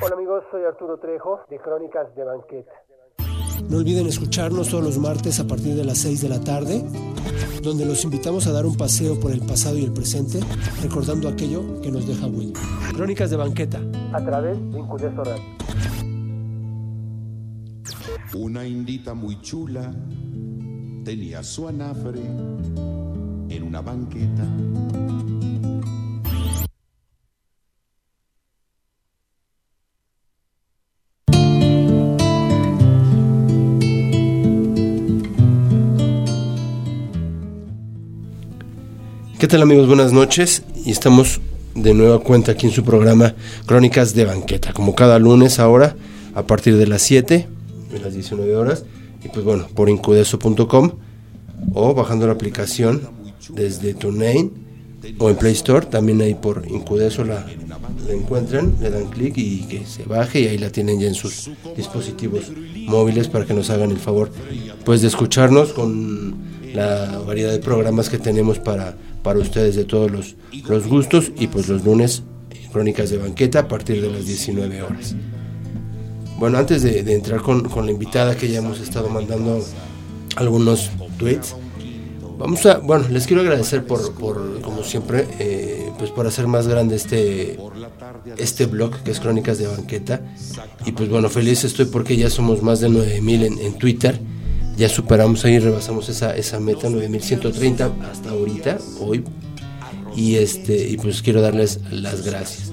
Hola amigos, soy Arturo Trejo de Crónicas de Banqueta. No olviden escucharnos todos los martes a partir de las 6 de la tarde, donde los invitamos a dar un paseo por el pasado y el presente, recordando aquello que nos deja Will. Crónicas de Banqueta. A través de Incudeso Radio. Una indita muy chula tenía su anafre en una banqueta. ¿Qué tal amigos? Buenas noches. Y estamos de nueva cuenta aquí en su programa Crónicas de Banqueta, como cada lunes ahora a partir de las 7, de las 19 horas, y pues bueno, por incudeso.com o bajando la aplicación desde TuneIn o en Play Store, también ahí por Incudeso la, la encuentran, le dan clic y que se baje y ahí la tienen ya en sus dispositivos móviles para que nos hagan el favor pues de escucharnos con la variedad de programas que tenemos para para ustedes de todos los, los gustos y pues los lunes crónicas de banqueta a partir de las 19 horas. Bueno, antes de, entrar con, con, la invitada que ya hemos estado mandando algunos tweets, vamos a, bueno, les quiero agradecer por, por como siempre, eh, pues por hacer más grande este, este blog que es Crónicas de Banqueta. Y pues bueno, feliz estoy porque ya somos más de 9000 en, en Twitter ya superamos ahí, rebasamos esa, esa meta, 9130 hasta ahorita, hoy. Y este, y pues quiero darles las gracias.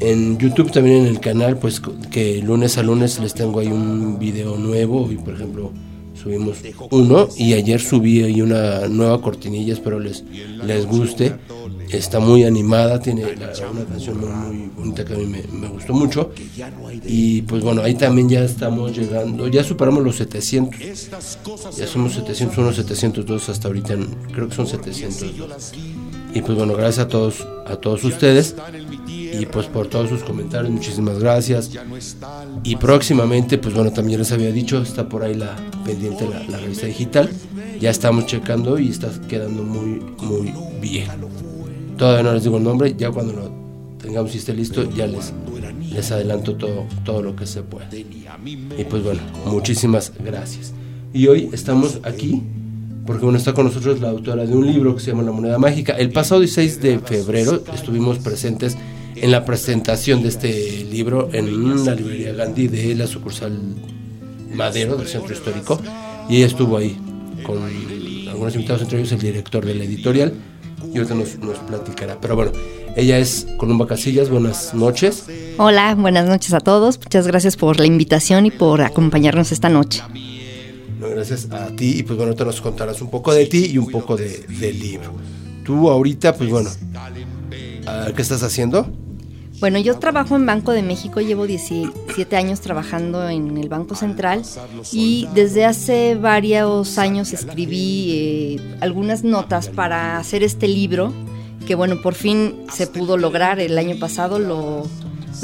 En YouTube también en el canal, pues que lunes a lunes les tengo ahí un video nuevo. Y por ejemplo, subimos uno y ayer subí ahí una nueva cortinilla, espero les, les guste está muy animada, tiene una canción muy, bonita que a mí me, gustó mucho. Y pues bueno, ahí también ya estamos llegando, ya superamos los 700. Ya somos 701, 702 hasta ahorita, creo que son 700. Y pues bueno, gracias a todos, a todos ustedes. Y pues por todos sus comentarios, muchísimas gracias. Y próximamente, pues bueno, también les había dicho, está por ahí la pendiente la revista digital. Ya estamos checando y está quedando muy, muy bien. Todavía no les digo el nombre, ya cuando lo tengamos y esté listo, ya les, les adelanto todo, todo lo que se puede. Y pues bueno, muchísimas gracias. Y hoy estamos aquí porque bueno, está con nosotros la autora de un libro que se llama La Moneda Mágica. El pasado 16 de febrero estuvimos presentes en la presentación de este libro en la librería Gandhi de la sucursal Madero del Centro Histórico y ella estuvo ahí con algunos invitados, entre ellos el director de la editorial y ahorita nos, nos platicará. Pero bueno, ella es Columba Casillas, buenas noches. Hola, buenas noches a todos. Muchas gracias por la invitación y por acompañarnos esta noche. gracias a ti y pues bueno, ahorita nos contarás un poco de ti y un poco de, del libro. Tú ahorita, pues bueno, ¿qué estás haciendo? Bueno, yo trabajo en Banco de México, llevo 17 años trabajando en el Banco Central y desde hace varios años escribí eh, algunas notas para hacer este libro que bueno, por fin se pudo lograr el año pasado, lo,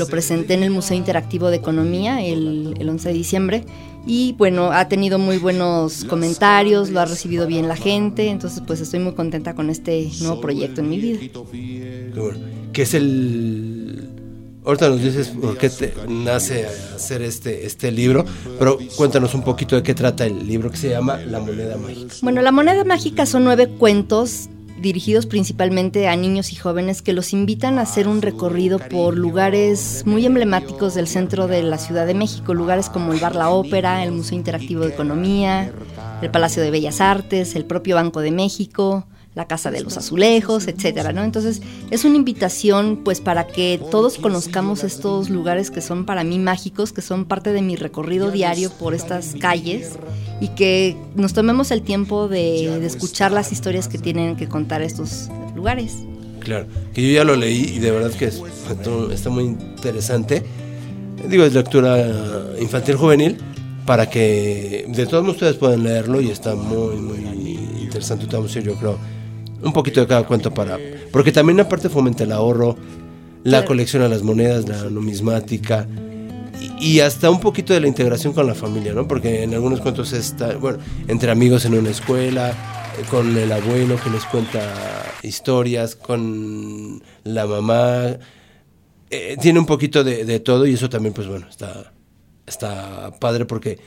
presenté en el Museo Interactivo de Economía el, el 11 de diciembre y bueno, ha tenido muy buenos comentarios, lo ha recibido bien la gente, entonces pues estoy muy contenta con este nuevo proyecto en mi vida. ¿Qué es el Ahorita nos dices por qué te nace hacer este, este libro, pero cuéntanos un poquito de qué trata el libro que se llama La Moneda Mágica. Bueno, La Moneda Mágica son nueve cuentos dirigidos principalmente a niños y jóvenes que los invitan a hacer un recorrido por lugares muy emblemáticos del centro de la Ciudad de México, lugares como el Bar La Ópera, el Museo Interactivo de Economía, el Palacio de Bellas Artes, el propio Banco de México, la Casa de los Azulejos, etcétera, ¿no? Entonces, es una invitación pues para que todos conozcamos estos lugares que son para mí mágicos, que son parte de mi recorrido diario por estas calles y que nos tomemos el tiempo de, escuchar las historias que tienen que contar estos lugares. Claro, que yo ya lo leí y de verdad que está muy interesante. Digo, es lectura infantil juvenil para que de todos ustedes puedan leerlo y está muy, muy interesante. Estamos, yo creo, un poquito de cada cuento para... Porque también aparte fomenta el ahorro, la colección a las monedas, la numismática y, hasta un poquito de la integración con la familia, ¿no? Porque en algunos cuentos está, bueno, entre amigos en una escuela, con el abuelo que les cuenta historias, con la mamá. eh, tiene un poquito de, de todo y eso también, pues bueno, está, está padre porque,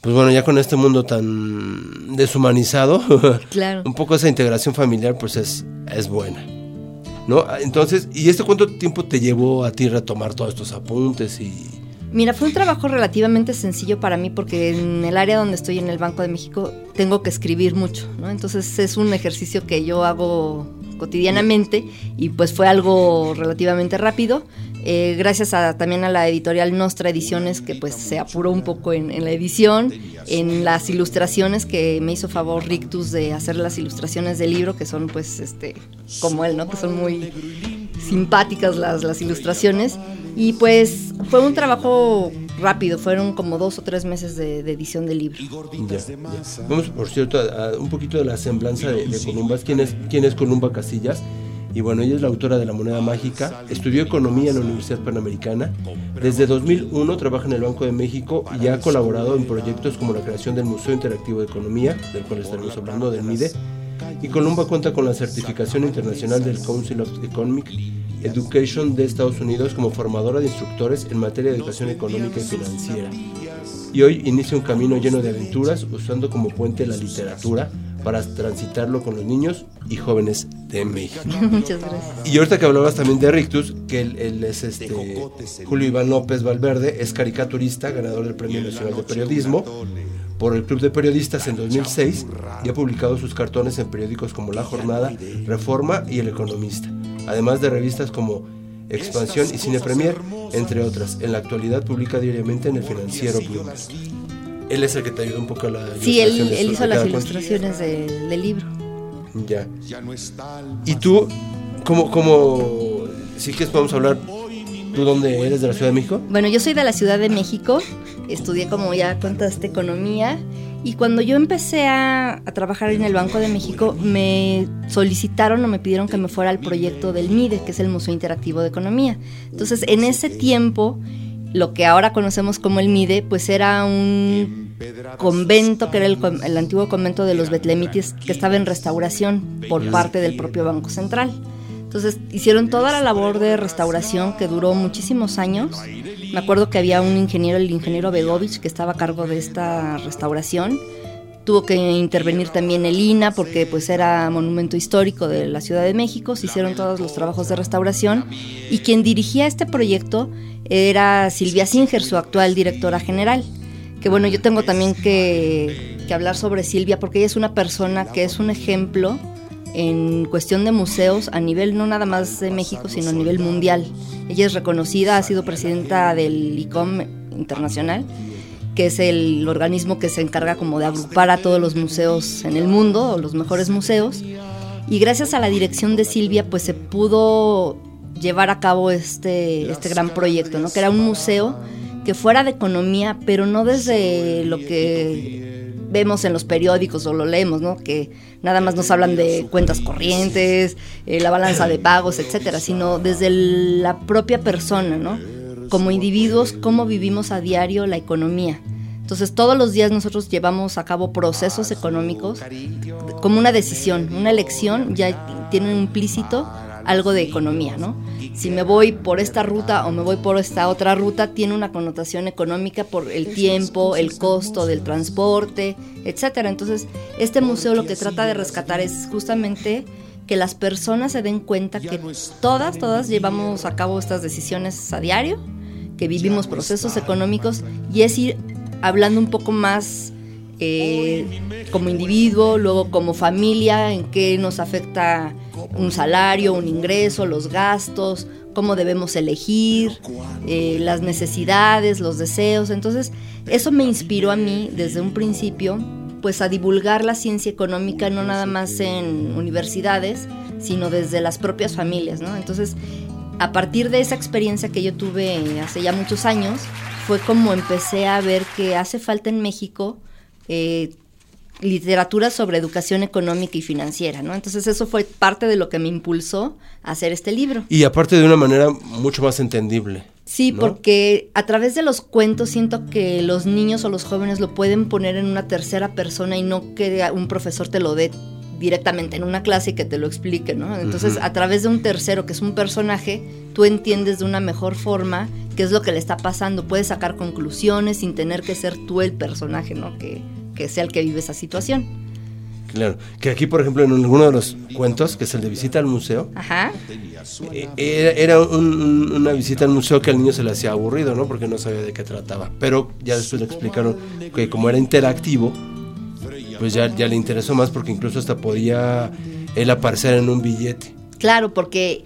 pues bueno, ya con este mundo tan deshumanizado, Claro. un poco esa integración familiar, pues es, es buena. ¿No? Entonces, ¿y este cuánto tiempo te llevó a ti retomar todos estos apuntes y Mira, fue un trabajo relativamente sencillo para mí porque en el área donde estoy en el Banco de México tengo que escribir mucho, ¿no? Entonces es un ejercicio que yo hago cotidianamente y pues fue algo relativamente rápido. Eh, gracias a, también a la editorial Nostra Ediciones que pues se apuró un poco en, en la edición, en las ilustraciones que me hizo favor Rictus de hacer las ilustraciones del libro que son pues este como él, ¿no? Que son muy simpáticas las, las ilustraciones. Y pues fue un trabajo rápido, fueron como dos o tres meses de, de edición del libro. Ya, ya. Vamos, por cierto, a, a un poquito de la semblanza de, de Columbas. ¿Quién es, ¿Quién es Columba Casillas? Y bueno, ella es la autora de La Moneda Mágica, estudió economía en la Universidad Panamericana. Desde 2001 trabaja en el Banco de México y ha colaborado en proyectos como la creación del Museo Interactivo de Economía, del cual estaremos hablando, del MIDE. Y Columba cuenta con la certificación internacional del Council of Economic Education de Estados Unidos como formadora de instructores en materia de educación económica y financiera. Y hoy inicia un camino lleno de aventuras usando como puente la literatura para transitarlo con los niños y jóvenes de México. Muchas gracias. Y ahorita que hablabas también de Rictus, que él, él es este Julio Iván López Valverde, es caricaturista, ganador del Premio Nacional de Periodismo por el Club de Periodistas en 2006 y ha publicado sus cartones en periódicos como La Jornada, Reforma y El Economista, además de revistas como Expansión y Cine Premier, entre otras. En la actualidad publica diariamente en el financiero Pluma. Él es el que te ayuda un poco a la Sí, él, ilustración de él hizo las ilustraciones del, del libro. Ya. ¿Y tú, cómo, cómo, si quieres podemos hablar, tú dónde eres de la Ciudad de México? Bueno, yo soy de la Ciudad de México, estudié como ya contaste economía y cuando yo empecé a, a trabajar en el Banco de México me solicitaron o me pidieron que me fuera al proyecto del MIDE, que es el Museo Interactivo de Economía. Entonces, en ese tiempo, lo que ahora conocemos como el MIDE, pues era un convento, que era el, el antiguo convento de los betlemitis, que estaba en restauración por parte del propio Banco Central. Entonces hicieron toda la labor de restauración que duró muchísimos años. Me acuerdo que había un ingeniero, el ingeniero Begovich, que estaba a cargo de esta restauración. Tuvo que intervenir también el INA porque pues era monumento histórico de la Ciudad de México. Se hicieron todos los trabajos de restauración y quien dirigía este proyecto era Silvia Singer, su actual directora general. Que bueno, yo tengo también que, que hablar sobre Silvia porque ella es una persona que es un ejemplo en cuestión de museos a nivel no nada más de México, sino a nivel mundial. Ella es reconocida, ha sido presidenta del ICOM internacional, que es el organismo que se encarga como de agrupar a todos los museos en el mundo, los mejores museos. Y gracias a la dirección de Silvia, pues se pudo llevar a cabo este, este gran proyecto, ¿no? Que era un museo que fuera de economía, pero no desde lo que vemos en los periódicos o lo leemos, ¿no? Que nada más nos hablan de cuentas corrientes, eh, la balanza de pagos, etcétera, sino desde la propia persona, ¿no? Como individuos, cómo vivimos a diario la economía. Entonces, todos los días nosotros llevamos a cabo procesos económicos como una decisión, una elección, ya tiene implícito algo de economía, ¿no? Si me voy por esta ruta o me voy por esta otra ruta, tiene una connotación económica por el tiempo, el costo del transporte, etcétera. Entonces, este museo lo que trata de rescatar es justamente que las personas se den cuenta que todas, todas llevamos a cabo estas decisiones a diario, que vivimos procesos económicos y es ir hablando un poco más eh, como individuo, luego como familia, en qué nos afecta un salario, un ingreso, los gastos, cómo debemos elegir, eh, las necesidades, los deseos. Entonces, eso me inspiró a mí desde un principio, pues a divulgar la ciencia económica no nada más en universidades, sino desde las propias familias. Entonces, a partir de esa experiencia que yo tuve hace ya muchos años, fue como empecé a ver que hace falta en México eh, literatura sobre educación económica y financiera, ¿no? Entonces eso fue parte de lo que me impulsó a hacer este libro. Y aparte de una manera mucho más entendible. Sí, ¿no? porque a través de los cuentos siento que los niños o los jóvenes lo pueden poner en una tercera persona y no que un profesor te lo dé directamente en una clase y que te lo explique, ¿no? Entonces, a través de un tercero que es un personaje, tú entiendes de una mejor forma qué es lo que le está pasando, puedes sacar conclusiones sin tener que ser tú el personaje, ¿no? Que, que sea el que vive esa situación. Claro, que aquí, por ejemplo, en alguno de los cuentos, que es el de visita al museo, Ajá. eh, era, era un- un- una visita al museo que al niño se le hacía aburrido, ¿no? Porque no sabía de qué trataba. Pero ya después le explicaron que como era interactivo, pues ya, ya le interesó más porque incluso hasta podía él aparecer en un billete. Claro, porque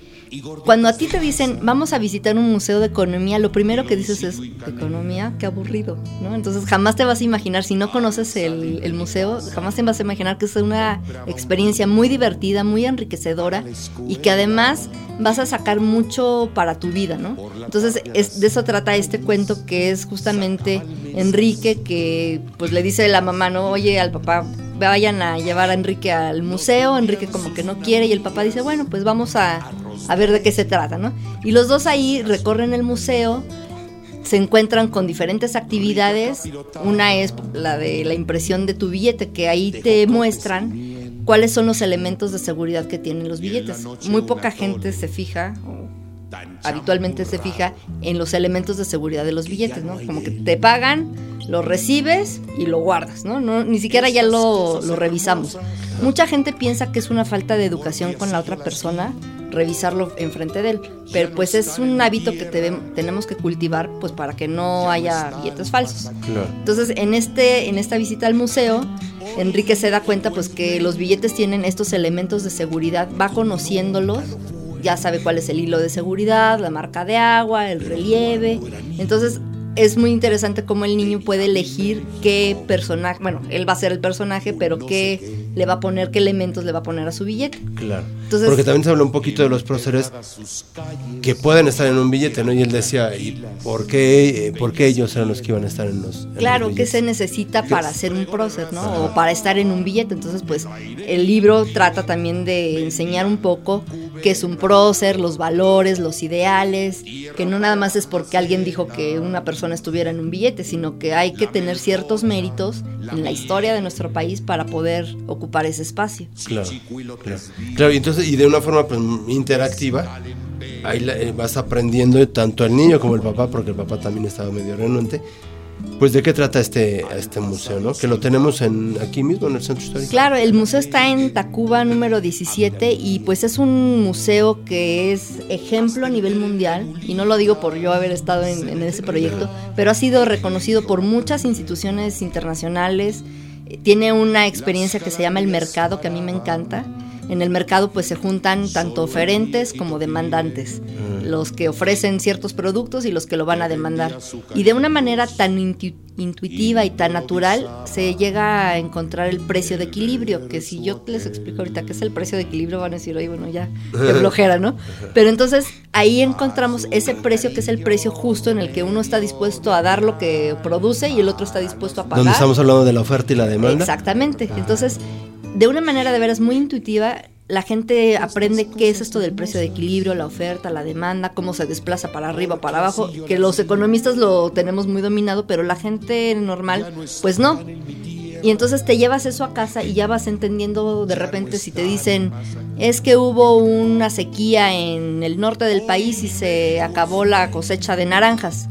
cuando a ti te dicen vamos a visitar un museo de economía, lo primero que dices es economía, qué aburrido, ¿no? Entonces jamás te vas a imaginar, si no conoces el, el museo, jamás te vas a imaginar que es una experiencia muy divertida, muy enriquecedora y que además vas a sacar mucho para tu vida, ¿no? Entonces es, de eso trata este cuento que es justamente Enrique que pues le dice a la mamá, no, oye al papá, vayan a llevar a Enrique al museo, Enrique como que no quiere y el papá dice, bueno, pues vamos a, a ver de qué se trata, ¿no? Y los dos ahí recorren el museo, se encuentran con diferentes actividades, una es la de la impresión de tu billete, que ahí te muestran cuáles son los elementos de seguridad que tienen los billetes. Muy poca gente se fija, habitualmente se fija en los elementos de seguridad de los billetes, ¿no? Como que te pagan, lo recibes y lo guardas, ¿no? no ni siquiera ya lo, lo revisamos. Mucha gente piensa que es una falta de educación con la otra persona revisarlo enfrente de él, pero pues es un hábito que te- tenemos que cultivar pues para que no haya billetes falsos. Entonces, en este en esta visita al museo, Enrique se da cuenta pues que los billetes tienen estos elementos de seguridad, va conociéndolos, ya sabe cuál es el hilo de seguridad, la marca de agua, el relieve. Entonces, es muy interesante cómo el niño puede elegir qué personaje, bueno, él va a ser el personaje, pero qué le va a poner, qué elementos le va a poner a su billete. Claro. Entonces- Porque también se habla un poquito de los próceres que pueden estar en un billete, ¿no? Y él decía, ¿y por qué, eh, por qué ellos eran los que iban a estar en los en los Claro, ¿qué billetes? se necesita para hacer un prócer, ¿no? O para estar en un billete. Entonces, pues, el libro trata también de enseñar un poco qué es un prócer, los valores, los ideales, que no nada más es porque alguien dijo que una persona estuviera en un billete, sino que hay que tener ciertos méritos en la historia de nuestro país para poder ocupar ese espacio. Claro, claro. Claro, y entonces, y de una forma pues, interactiva, ahí eh, vas aprendiendo tanto al niño como el papá, porque el papá también estaba medio renuente, pues de qué trata este, este museo, ¿no? Que lo tenemos en, aquí mismo en el centro histórico. Claro, el museo está en Tacuba número 17 y pues es un museo que es ejemplo a nivel mundial y no lo digo por yo haber estado en, en ese proyecto, pero ha sido reconocido por muchas instituciones internacionales. Tiene una experiencia que se llama el mercado que a mí me encanta. En el mercado pues se juntan tanto oferentes como demandantes, los que ofrecen ciertos productos y los que lo van a demandar. Y de una manera tan intu- intuitiva y tan natural se llega a encontrar el precio de equilibrio, que si yo les explico ahorita qué es el precio de equilibrio van a decir, oye, bueno, ya, qué flojera, ¿no? Pero entonces ahí encontramos ese precio que es el precio justo en el que uno está dispuesto a dar lo que produce y el otro está dispuesto a pagar. Donde estamos hablando de la oferta y la demanda. Exactamente. Entonces, de una manera de veras muy intuitiva, la gente aprende qué es esto del precio de equilibrio, la oferta, la demanda, cómo se desplaza para arriba, para abajo, que los economistas lo tenemos muy dominado, pero la gente normal, pues no. Y entonces te llevas eso a casa y ya vas entendiendo de repente si te dicen, es que hubo una sequía en el norte del país y se acabó la cosecha de naranjas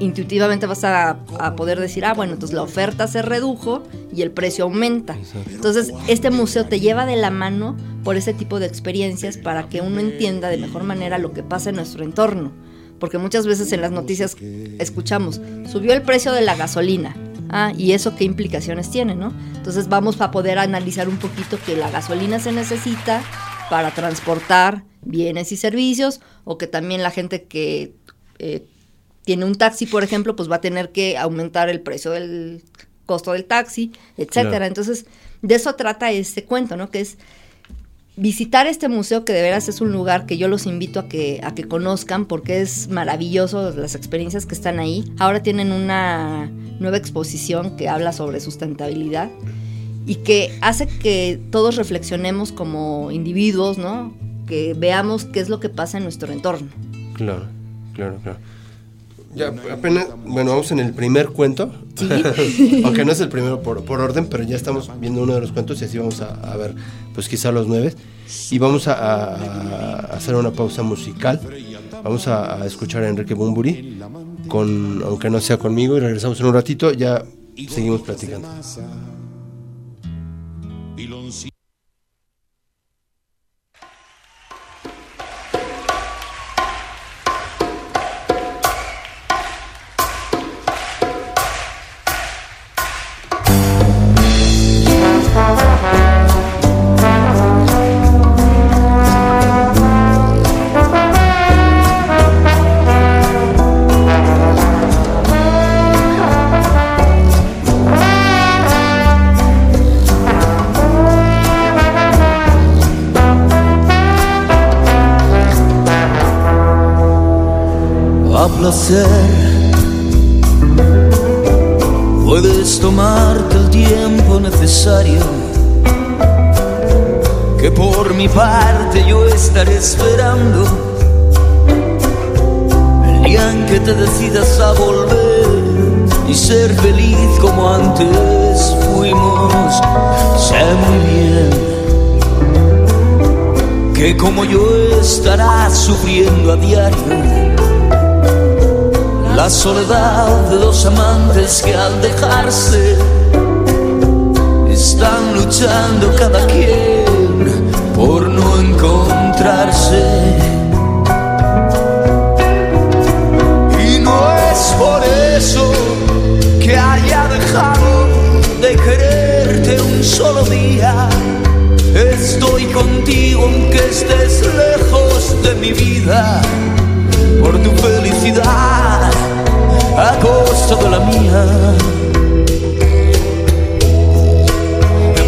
intuitivamente vas a, a poder decir, ah, bueno, entonces la oferta se redujo y el precio aumenta. Entonces, este museo te lleva de la mano por ese tipo de experiencias para que uno entienda de mejor manera lo que pasa en nuestro entorno. Porque muchas veces en las noticias escuchamos, subió el precio de la gasolina. Ah, y eso qué implicaciones tiene, ¿no? Entonces vamos a poder analizar un poquito que la gasolina se necesita para transportar bienes y servicios o que también la gente que eh, tiene un taxi, por ejemplo, pues va a tener que aumentar el precio del costo del taxi, etcétera. Claro. Entonces, de eso trata este cuento, ¿no? Que es visitar este museo que de veras es un lugar que yo los invito a que a que conozcan porque es maravilloso las experiencias que están ahí. Ahora tienen una nueva exposición que habla sobre sustentabilidad y que hace que todos reflexionemos como individuos, ¿no? Que veamos qué es lo que pasa en nuestro entorno. Claro, claro, claro. Ya apenas, bueno, vamos en el primer cuento. Sí. Aunque no es el primero por, por, orden, pero ya estamos viendo uno de los cuentos y así vamos a, a ver, pues quizá los nueve. Y vamos a, a, hacer una pausa musical. Vamos a, a, escuchar a Enrique Bumburi, con, aunque no sea conmigo, y regresamos en un ratito. Ya seguimos platicando. Que por mi parte yo estaré esperando el día en que te decidas a volver y ser feliz como antes fuimos. Sé muy bien que como yo estarás sufriendo a diario la soledad de dos amantes que al dejarse están luchando cada quien por no encontrarse. Y no es por eso que haya dejado de quererte un solo día. Estoy contigo aunque estés lejos de mi vida por tu felicidad a costa de la mía.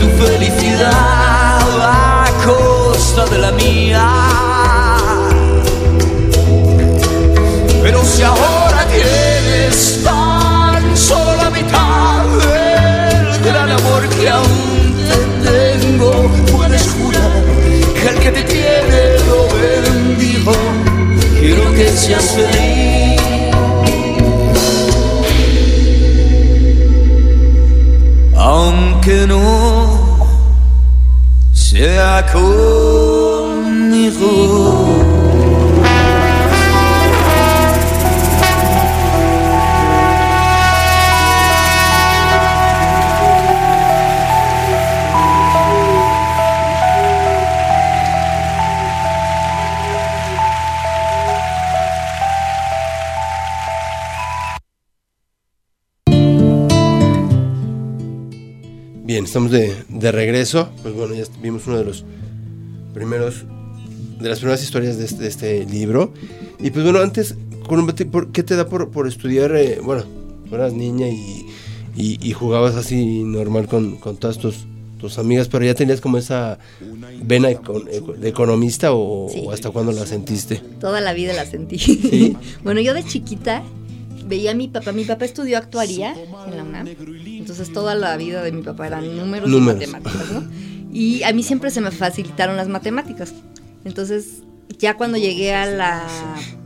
tu felicidad a costa de la mía. Pero si ahora tienes tan solo la mitad del gran amor que aún te tengo, puedes jurar que el que te tiene lo bendijo. Quiero que seas feliz. aunque no conmigo. estamos de, de, regreso. Pues bueno, ya vimos uno de los primeros, de las primeras historias de este, de este libro. Y pues bueno, antes, ¿qué te da por, por estudiar? Eh, bueno, eras niña y, y, y, jugabas así normal con, con todas tus, tus amigas, pero ya tenías como esa vena de economista o, Sí. o hasta cuándo la sentiste. Toda la vida la sentí. ¿Sí? bueno, yo de chiquita veía a mi papá. Mi papá estudió actuaría en la UNAM. Entonces toda la vida de mi papá eran números, Números. y matemáticas, ¿no? Y a mí siempre se me facilitaron las matemáticas. Entonces, ya cuando llegué a la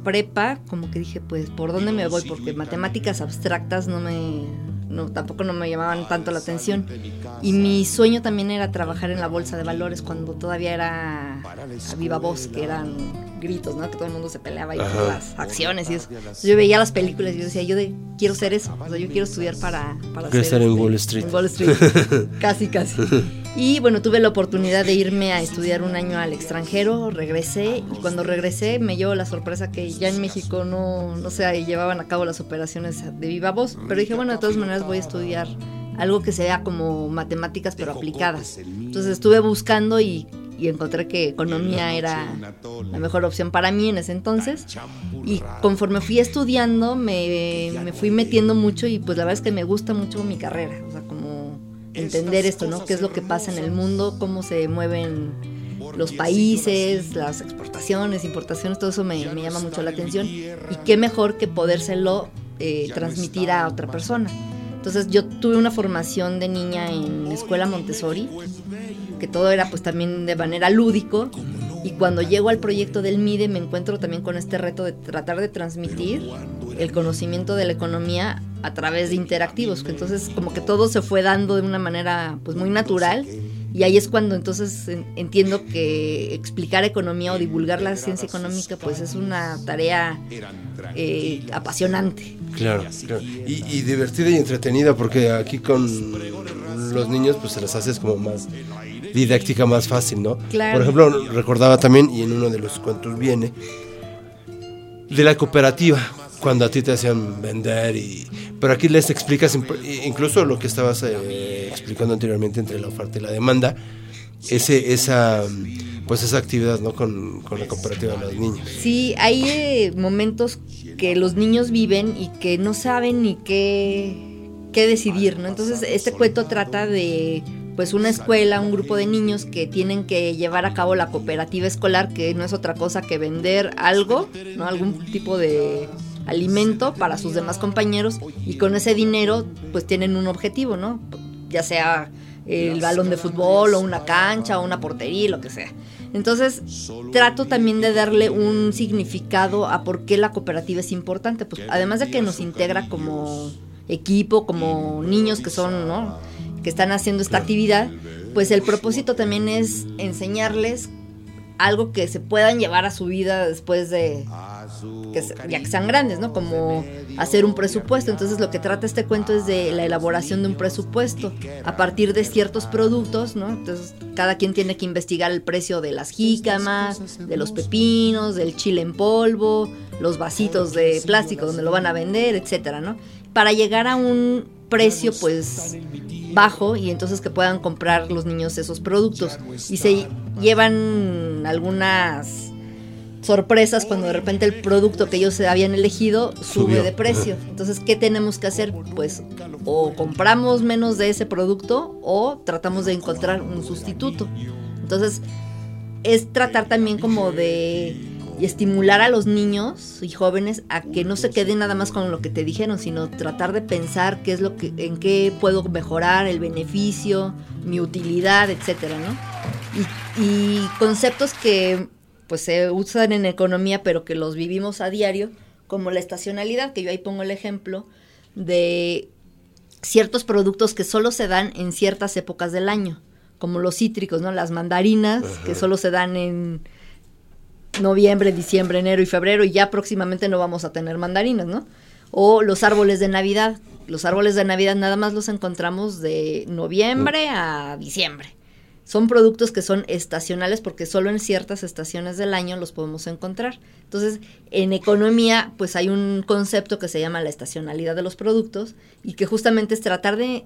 prepa, como que dije, pues, ¿por dónde me voy? Porque matemáticas abstractas no me... No, tampoco no me llamaban tanto la atención. Y mi sueño también era trabajar en la bolsa de valores cuando todavía era a viva voz, que eran gritos, ¿no? Que todo el mundo se peleaba y por las acciones y eso. Yo veía las películas y yo decía, yo de, quiero ser eso. O sea, yo quiero estudiar para, para Quiero estar ser, en este, Wall Street. en Wall Street. casi, casi. Y bueno, tuve la oportunidad de irme a estudiar un año al extranjero, regresé y cuando regresé me llevó la sorpresa que ya en México no, no se llevaban a cabo las operaciones de viva voz, pero dije, bueno, de todas maneras voy a estudiar algo que sea como matemáticas pero aplicadas. Entonces estuve buscando y, y encontré que economía era la mejor opción para mí en ese entonces. Y conforme fui estudiando me, me fui metiendo mucho y pues la verdad es que me gusta mucho mi carrera. O sea, como entender esto, ¿no? ¿Qué es lo que pasa en el mundo? ¿Cómo se mueven los países, las exportaciones, importaciones? Todo eso me, me llama mucho la atención. Y qué mejor que podérselo eh, transmitir a otra persona. Entonces yo tuve una formación de niña en escuela Montessori, que todo era pues también de manera lúdico. Y cuando llego al proyecto del MIDE me encuentro también con este reto de tratar de transmitir el conocimiento de la economía a través de interactivos. Entonces como que todo se fue dando de una manera pues muy natural. Y ahí es cuando entonces en- entiendo que explicar economía o divulgar la ciencia económica pues es una tarea eh, apasionante. Claro, claro. Y, y divertida y entretenida, porque aquí con los niños, pues se las haces como más didáctica, más fácil, ¿no? Claro. Por ejemplo, recordaba también, y en uno de los cuentos viene, de la cooperativa, cuando a ti te hacían vender y... Pero aquí les explicas incluso lo que estabas eh, explicando anteriormente entre la oferta y la demanda, ese, esa, pues esa actividad, ¿no? Con, con la cooperativa de los niños. Sí, hay eh, momentos que los niños viven y que no saben ni qué, qué decidir, ¿no? Entonces, este cuento trata de pues una escuela, un grupo de niños que tienen que llevar a cabo la cooperativa escolar, que no es otra cosa que vender algo, ¿no? Algún tipo de alimento para sus demás compañeros y con ese dinero pues tienen un objetivo, ¿no? Ya sea el balón de fútbol o una cancha o una portería, lo que sea. Entonces, trato también de darle un significado a por qué la cooperativa es importante. Pues además de que nos integra como equipo, como niños que son, ¿no? Que están haciendo esta actividad, pues el propósito también es enseñarles algo que se puedan llevar a su vida después de que se- ya que sean grandes, ¿no? Como hacer un presupuesto. Entonces lo que trata este cuento es de la elaboración de un presupuesto a partir de ciertos productos, ¿no? Entonces cada quien tiene que investigar el precio de las jícamas, de los pepinos, del chile en polvo, los vasitos de plástico donde lo van a vender, etcétera, ¿no? Para llegar a un precio pues bajo y entonces que puedan comprar los niños esos productos y se llevan algunas sorpresas cuando de repente el producto que ellos habían elegido sube Subió. de precio. Entonces, ¿qué tenemos que hacer? Pues o compramos menos de ese producto o tratamos de encontrar un sustituto. Entonces, es tratar también como de estimular a los niños y jóvenes a que no se queden nada más con lo que te dijeron, sino tratar de pensar qué es lo que en qué puedo mejorar el beneficio, mi utilidad, etcétera, ¿no? Y, y conceptos que pues se usan en economía, pero que los vivimos a diario, como la estacionalidad, que yo ahí pongo el ejemplo de ciertos productos que solo se dan en ciertas épocas del año, como los cítricos, ¿no? Las mandarinas, que solo se dan en noviembre, diciembre, enero y febrero, y ya próximamente no vamos a tener mandarinas, ¿no? O los árboles de Navidad. Los árboles de Navidad nada más los encontramos de noviembre a diciembre. Son productos que son estacionales porque solo en ciertas estaciones del año los podemos encontrar. Entonces, en economía, pues hay un concepto que se llama la estacionalidad de los productos y que justamente es tratar de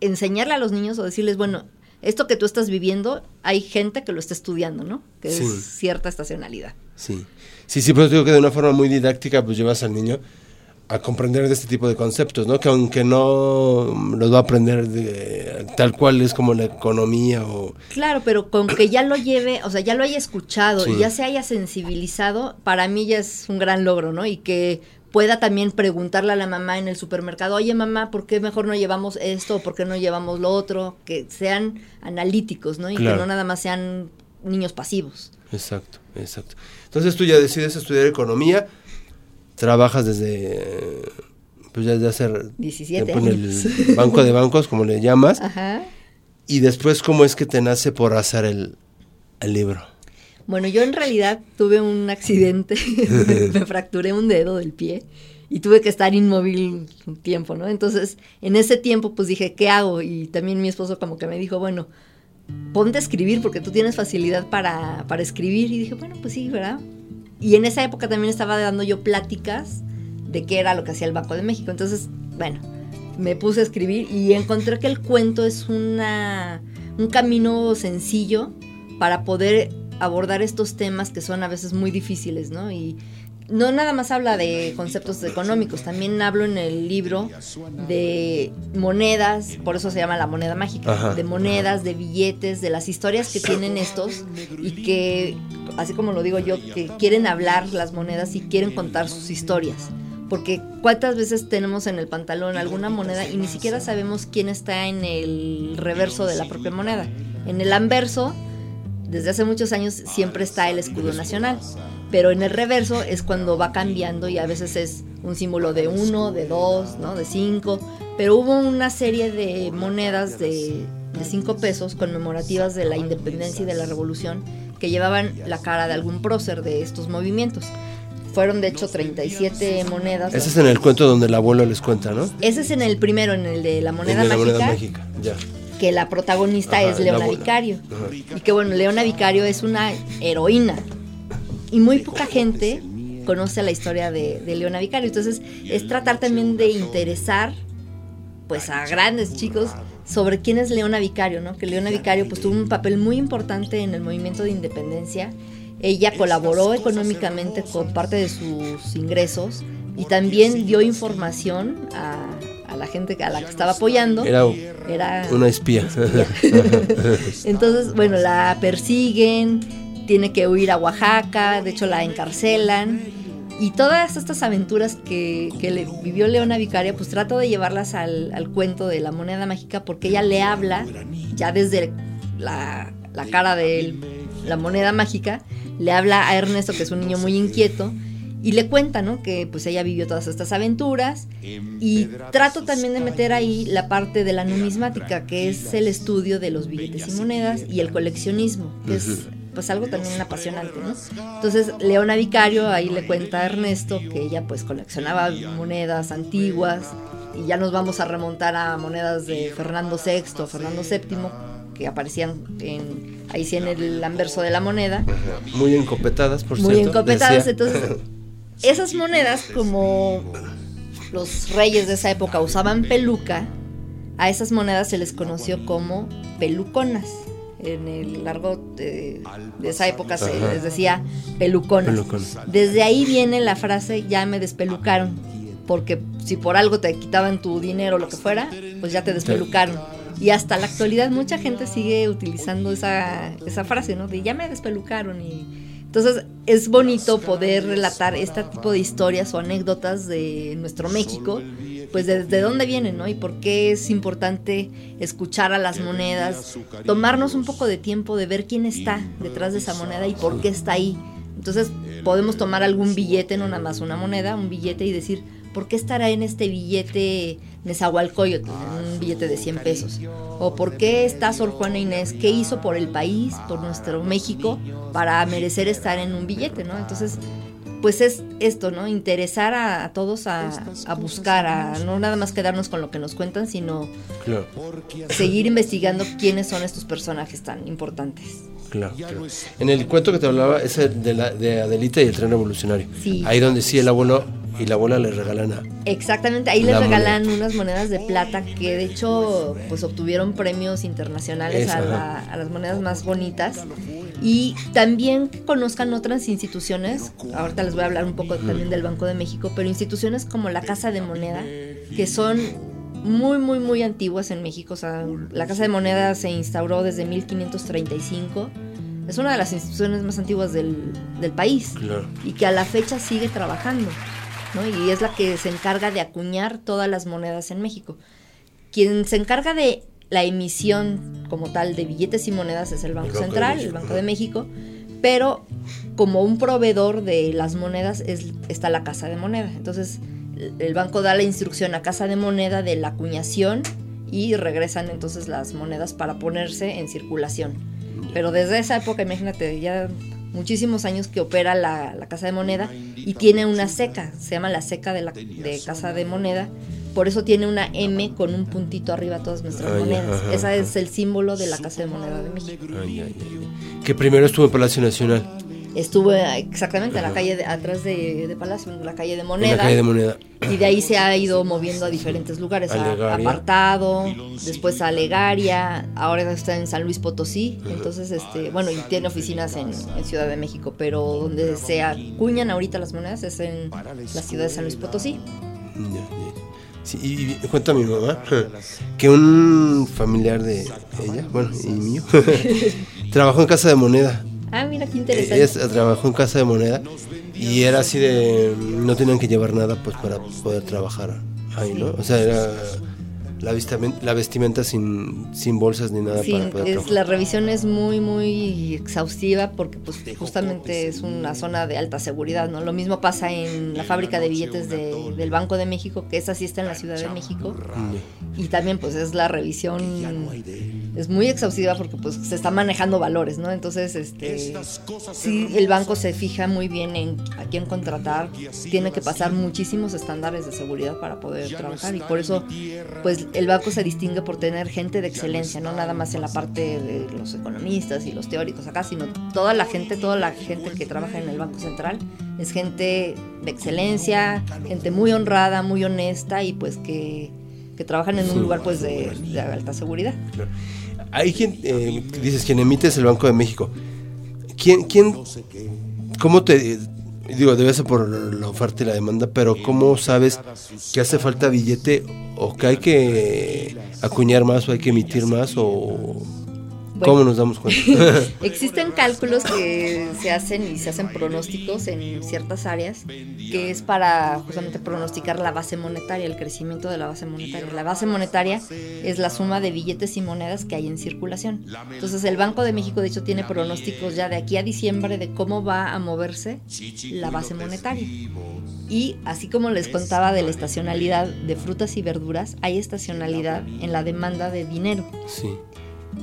enseñarle a los niños o decirles, bueno, esto que tú estás viviendo, hay gente que lo está estudiando, ¿no? Que Sí. es cierta estacionalidad. Sí, sí, sí, pues digo que de una forma muy didáctica pues llevas al niño a comprender de este tipo de conceptos, ¿no? Que aunque no los va a aprender de, tal cual es como la economía o... Claro, pero con que ya lo lleve, o sea, ya lo haya escuchado Sí. y ya se haya sensibilizado, para mí ya es un gran logro, ¿no? Y que pueda también preguntarle a la mamá en el supermercado, oye mamá, ¿por qué mejor no llevamos esto? ¿Por qué no llevamos lo otro? Que sean analíticos, ¿no? Y Claro. que no nada más sean niños pasivos. Exacto, exacto. Entonces tú ya decides estudiar economía, trabajas desde... Pues ya desde hace 17 tiempo en años. el banco de bancos, como le llamas, Ajá. y después cómo es que te nace por hacer el, el libro. Bueno, yo en realidad tuve un accidente, me fracturé un dedo del pie y tuve que estar inmóvil un tiempo, ¿no? Entonces, en ese tiempo, pues dije, ¿qué hago? Y también mi esposo como que me dijo, bueno, ponte a escribir porque tú tienes facilidad para, para escribir. Y dije, bueno, pues sí, ¿verdad? Y en esa época también estaba dando yo pláticas de qué era lo que hacía el Banco de México. Entonces, bueno, me puse a escribir y encontré que el cuento es una, un camino sencillo para poder abordar estos temas que son a veces muy difíciles, ¿no? Y no nada más habla de conceptos económicos, también hablo en el libro de monedas, por eso se llama la moneda mágica, Ajá. de monedas, de billetes, de las historias que tienen estos y que, así como lo digo yo, que quieren hablar las monedas y quieren contar sus historias. Porque cuántas veces tenemos en el pantalón alguna moneda y ni siquiera sabemos quién está en el reverso de la propia moneda. En el anverso, desde hace muchos años, siempre está el escudo nacional. Pero en el reverso es cuando va cambiando y a veces es un símbolo de uno, de dos, ¿no? de cinco. Pero hubo una serie de monedas de, de cinco pesos conmemorativas de la independencia y de la revolución que llevaban la cara de algún prócer de estos movimientos. Fueron de hecho 37 monedas. Ese es en el cuento donde el abuelo les cuenta, ¿no? Ese es en el primero, en el de la moneda de la mágica, moneda mágica, ya. Que la protagonista Ajá, es Leona. Vicario. Ajá. Y que bueno, Leona Vicario es una heroína. Y muy poca gente conoce la historia de, de Leona Vicario. Entonces es tratar también de interesar pues a grandes chicos sobre quién es Leona Vicario, ¿no? Que Leona Vicario pues tuvo un papel muy importante en el movimiento de independencia. Ella colaboró económicamente con parte de sus ingresos y también dio información a, a la gente a la que estaba apoyando. Era Era una espía. entonces, bueno, la persiguen, tiene que huir a Oaxaca, de hecho la encarcelan. Y todas estas aventuras que, que le vivió Leona Vicaria, pues trato de llevarlas al, al cuento de la moneda mágica porque ella le habla, ya desde la, la cara de la moneda mágica, le habla a Ernesto, que es un niño muy inquieto, y le cuenta, ¿no? Que pues ella vivió todas estas aventuras y trato también de meter ahí la parte de la numismática, que es el estudio de los billetes y monedas y el coleccionismo, que es pues algo también apasionante, ¿no? Entonces Leona Vicario ahí le cuenta a Ernesto que ella pues coleccionaba monedas antiguas y ya nos vamos a remontar a monedas de Fernando VI, Fernando VII, que aparecían en, ahí sí en el anverso de la moneda Muy encopetadas, por muy cierto. encopetadas. decía. Entonces, esas monedas, como los reyes de esa época usaban peluca, a esas monedas se les conoció como peluconas. En el largo de, de esa época se les decía peluconas. Peluconas. Desde ahí viene la frase ya me despelucaron. Porque si por algo te quitaban tu dinero o lo que fuera, pues ya te despelucaron. Y hasta la actualidad mucha gente sigue utilizando esa, esa frase, ¿no? De ya me despelucaron. Y entonces es bonito poder relatar este tipo de historias o anécdotas de nuestro México, pues de, de dónde vienen, ¿no? Y por qué es importante escuchar a las monedas, tomarnos un poco de tiempo de ver quién está detrás de esa moneda y por qué está ahí. Entonces podemos tomar algún billete, no nada más una moneda, un billete y decir, ¿por qué estará en este billete Nezahualcóyotl, en un billete de 100 pesos? ¿O por qué está Sor Juana Inés? ¿Qué hizo por el país, por nuestro México, para merecer estar en un billete, no? Entonces, pues es esto, ¿no? Interesar a, a todos a, a buscar, a no nada más quedarnos con lo que nos cuentan, sino Claro, seguir investigando quiénes son estos personajes tan importantes. Claro, claro. En el cuento que te hablaba, ese de, la, de Adelita y el tren revolucionario. Sí. Ahí donde sí el abuelo y la abuela le regalan a. Exactamente, ahí les La regalan unas monedas de plata que de hecho pues obtuvieron premios internacionales Esa, a, la- a las monedas más bonitas y también que conozcan otras instituciones, ahorita les voy a hablar un poco también del Banco de México, pero instituciones como la Casa de Moneda, que son muy, muy, muy antiguas en México, o sea, la Casa de Moneda se instauró desde 1535, es una de las instituciones más antiguas del, del país Claro. y que a la fecha sigue trabajando, ¿no? Y es la que se encarga de acuñar todas las monedas en México. Quien se encarga de la emisión como tal de billetes y monedas es el Banco, Banco de Central, el Banco de México, pero como un proveedor de las monedas es, está la Casa de Moneda. Entonces, el- banco da la instrucción a Casa de Moneda de la acuñación y regresan entonces las monedas para ponerse en circulación. Pero desde esa época, imagínate, ya muchísimos años que opera la, la Casa de Moneda y tiene una seca, se llama la seca de la de Casa de Moneda. Por eso tiene una M con un puntito arriba todas nuestras monedas. ajá. es el símbolo de la Casa de Moneda de México. Ay, ay, ay. Que primero estuvo en Palacio Nacional, Estuve exactamente en la calle de- atrás de, de Palacio, en la calle de en Moneda. la calle de Moneda. Y de ahí se ha ido moviendo a diferentes lugares, a, apartado, después a Legaria, ahora está en San Luis Potosí, entonces este, bueno, y tiene oficinas en, en Ciudad de México, pero donde se acuñan ahorita las monedas es en la ciudad de San Luis Potosí. Sí, y, y cuenta mi mamá que un familiar de ella, bueno, y mío, trabajó en Casa de Moneda. Ah, mira qué Ella interesante. trabajó en Casa de Moneda y era así de no tenían que llevar nada pues para poder trabajar ahí, ¿no? O sea, era la vestimenta, la vestimenta sin, sin bolsas ni nada Sí, para poder es, trabajar. la revisión es muy, muy exhaustiva porque pues justamente es una zona de alta seguridad, ¿no? Lo mismo pasa en la fábrica de billetes de- del Banco de México, que esa sí está en la Ciudad de México. Y también pues es la revisión, es muy exhaustiva porque pues se está manejando valores, ¿no? Entonces, este, sí, el banco se fija muy bien en a quién contratar, tiene que pasar muchísimos estándares de seguridad para poder trabajar y por eso pues el banco se distingue por tener gente de excelencia, no nada más en la parte de los economistas y los teóricos acá, sino toda la gente, toda la gente que trabaja en el Banco Central es gente de excelencia, gente muy honrada, muy honesta y pues que, que trabajan en un lugar pues de, alta seguridad. Hay quien, eh, dices, quien emite es el Banco de México. ¿Quién, quién, cómo te, digo, debe ser por la oferta y la demanda, pero cómo sabes que hace falta billete o que hay que acuñar más o hay que emitir más o cómo nos damos cuenta? Existen cálculos que se hacen y se hacen pronósticos en ciertas áreas, que es para justamente pronosticar la base monetaria, el crecimiento de la base monetaria. La base monetaria es la suma de billetes y monedas que hay en circulación. Entonces el Banco de México de hecho tiene pronósticos ya de aquí a diciembre de cómo va a moverse la base monetaria. Y así como les contaba de la estacionalidad de frutas y verduras, hay estacionalidad en la demanda de dinero. sí,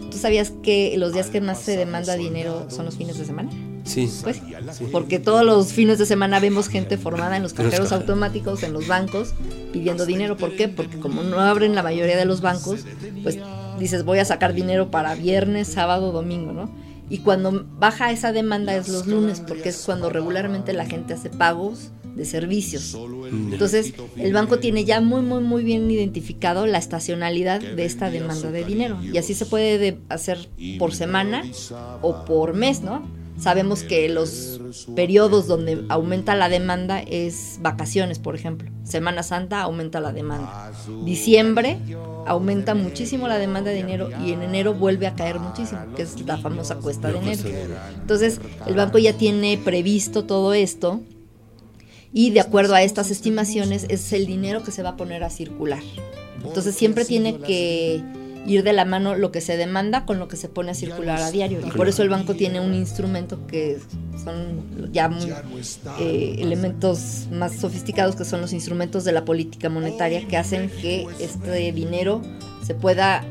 ¿Tú sabías que los días que más se demanda dinero son los fines de semana? sí. Pues sí, porque todos los fines de semana vemos gente formada en los cajeros. automáticos, en los bancos, pidiendo dinero. ¿Por qué? Porque como no abren la mayoría de los bancos, pues dices voy a sacar dinero para viernes, sábado, domingo, ¿no? Y cuando baja esa demanda es los lunes, porque es cuando regularmente la gente hace pagos de servicios. Entonces, el banco tiene ya muy, muy, muy bien identificado la estacionalidad de esta demanda de dinero. Y así se puede de- hacer por semana o por mes, ¿no? Sabemos que los periodos donde aumenta la demanda es vacaciones, por ejemplo. Semana Santa aumenta la demanda. Diciembre aumenta muchísimo la demanda de dinero y en enero vuelve a caer muchísimo, que es la famosa cuesta de enero. Entonces, el banco ya tiene previsto todo esto y de acuerdo a estas estimaciones es el dinero que se va a poner a circular. Entonces siempre tiene que ir de la mano lo que se demanda con lo que se pone a circular a diario. Y por eso el banco tiene un instrumento que son ya muy, eh, elementos más sofisticados que son los instrumentos de la política monetaria que hacen que este dinero se pueda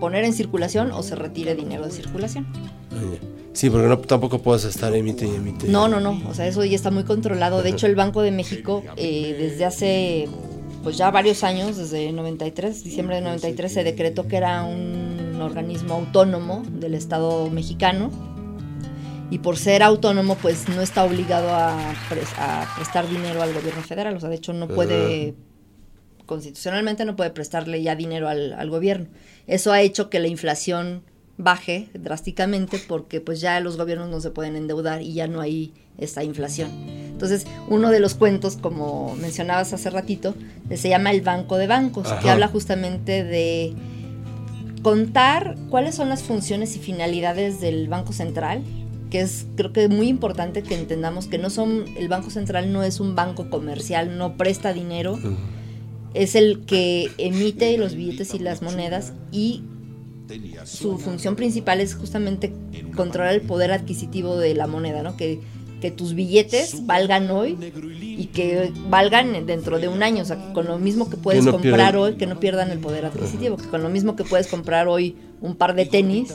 poner en circulación o se retire dinero de circulación. Sí, porque no, tampoco puedes estar emite y emite. No, no, no. O sea, eso ya está muy controlado. De hecho, el Banco de México, eh, desde hace pues ya varios años, desde 93, diciembre de 93, se decretó que era un organismo autónomo del Estado mexicano. Y por ser autónomo, pues no está obligado a prestar dinero al gobierno federal. O sea, de hecho, no puede, constitucionalmente no puede prestarle ya dinero al, al gobierno. Eso ha hecho que la inflación baje drásticamente porque pues ya los gobiernos no se pueden endeudar y ya no hay esta inflación. Entonces, uno de los cuentos, como mencionabas hace ratito, se llama El Banco de Bancos, que habla justamente de contar cuáles son las funciones y finalidades del Banco Central, que es creo que muy importante que entendamos que no son el Banco Central no es un banco comercial, no presta dinero, es el que emite los billetes y las monedas y su función principal es justamente controlar el poder adquisitivo de la moneda, ¿no? Que, que tus billetes valgan hoy y que valgan dentro de un año, o sea, que con lo mismo que puedes no comprar pierdan. hoy, que no pierdan el poder adquisitivo, que con lo mismo que puedes comprar hoy un par de tenis,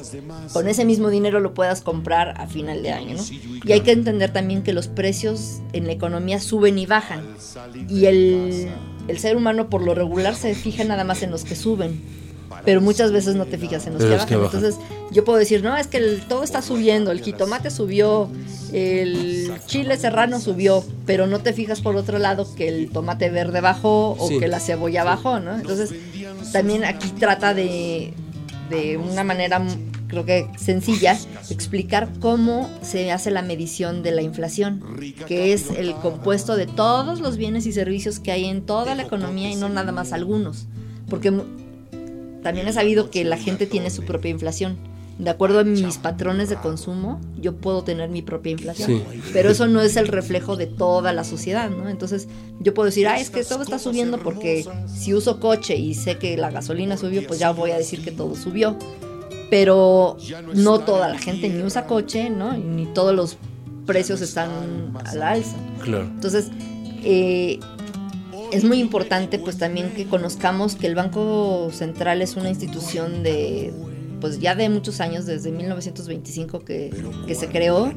con ese mismo dinero lo puedas comprar a final de año, ¿no? Y hay que entender también que los precios en la economía suben y bajan. Y el, el ser humano por lo regular se fija nada más en los que suben pero muchas veces no te fijas en los, que, los que bajan. Entonces, yo puedo decir, no, es que el- todo está subiendo, el jitomate subió, el chile serrano subió, pero no te fijas por otro lado que el tomate verde bajó o Sí. que la cebolla bajó, ¿no? Entonces, también aquí trata de, de una manera, creo que sencilla, explicar cómo se hace la medición de la inflación, que es el compuesto de todos los bienes y servicios que hay en toda la economía y no nada más algunos. Porque también he sabido que la gente tiene su propia inflación. De acuerdo a mis patrones de consumo, yo puedo tener mi propia inflación. Sí. Pero eso no es el reflejo de toda la sociedad, ¿no? Entonces yo puedo decir, ah, es que todo está subiendo porque si uso coche y sé que la gasolina subió, pues ya voy a decir que todo subió. Pero no toda la gente ni usa coche, ¿no? Y ni todos los precios están a la alza. Claro. Entonces, eh, es muy importante pues también que conozcamos que el Banco Central es una institución de pues ya de muchos años, desde 1925 que, que se creó,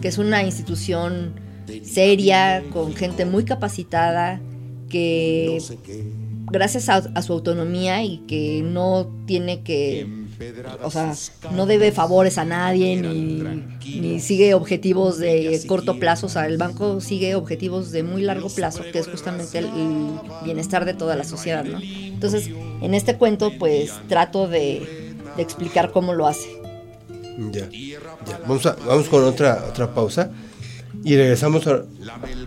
que es una institución seria, con gente muy capacitada, que gracias a, a su autonomía y que no tiene que, o sea, no debe favores a nadie ni, ni sigue objetivos de corto plazo, o sea, el banco sigue objetivos de muy largo plazo, que es justamente el, el bienestar de toda la sociedad, ¿no? Entonces, en este cuento, pues trato de, de explicar cómo lo hace. Ya, ya. Vamos, a- vamos con otra, otra pausa y regresamos a-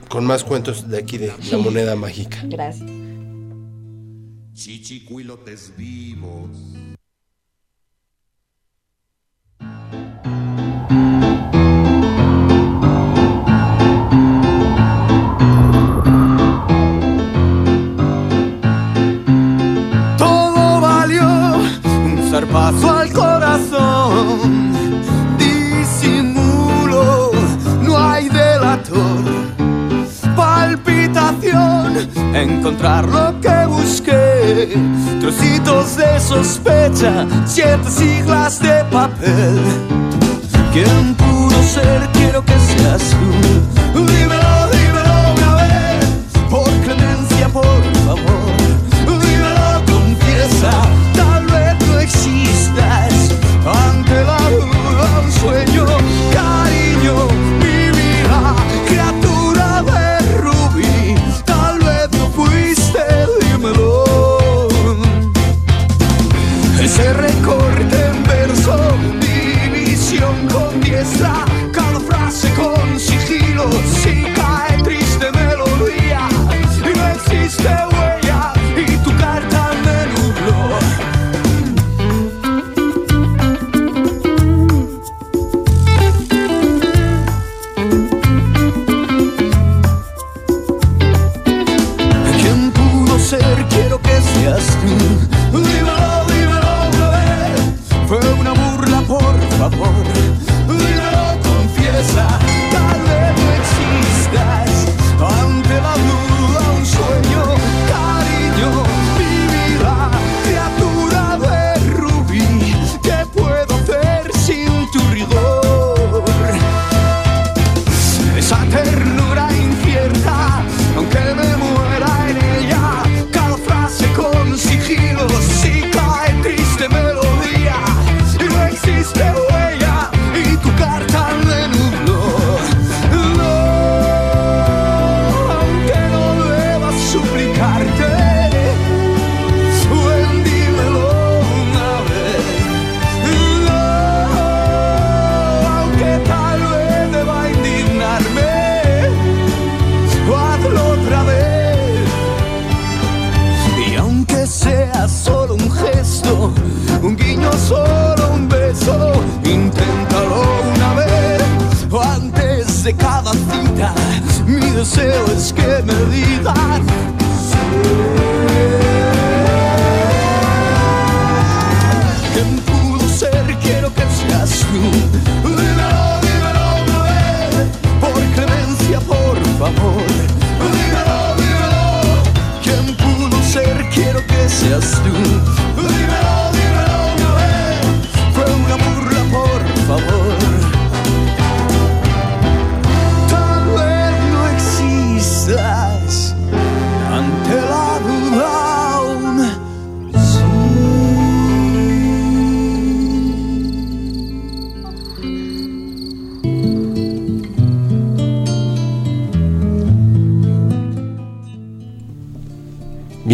con más cuentos de aquí de la moneda mágica. Gracias. chichicuilotes vivos. Todo valió un zarpazo al corazón. Disimulo, no hay delator. Palpitación, encontrar lo que busqué. Trocitos de sospecha, siete siglas de papel. ¿Quién pudo ser? Quiero que seas tú. Dímelo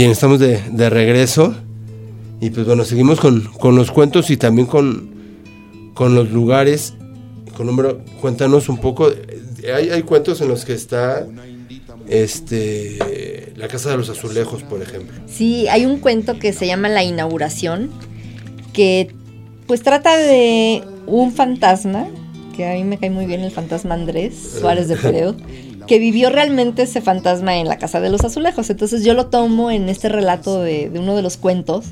Bien, estamos de, de regreso. Y pues bueno, seguimos con, con los cuentos y también con, con los lugares. Con número, cuéntanos un poco. Hay, hay cuentos en los que está este la casa de los azulejos, por ejemplo. Sí, hay un cuento que se llama La inauguración, que pues trata de un fantasma, que a mí me cae muy bien el fantasma Andrés Suárez de Pereo, que vivió realmente ese fantasma en la casa de los azulejos. Entonces yo lo tomo en este relato de, uno de los cuentos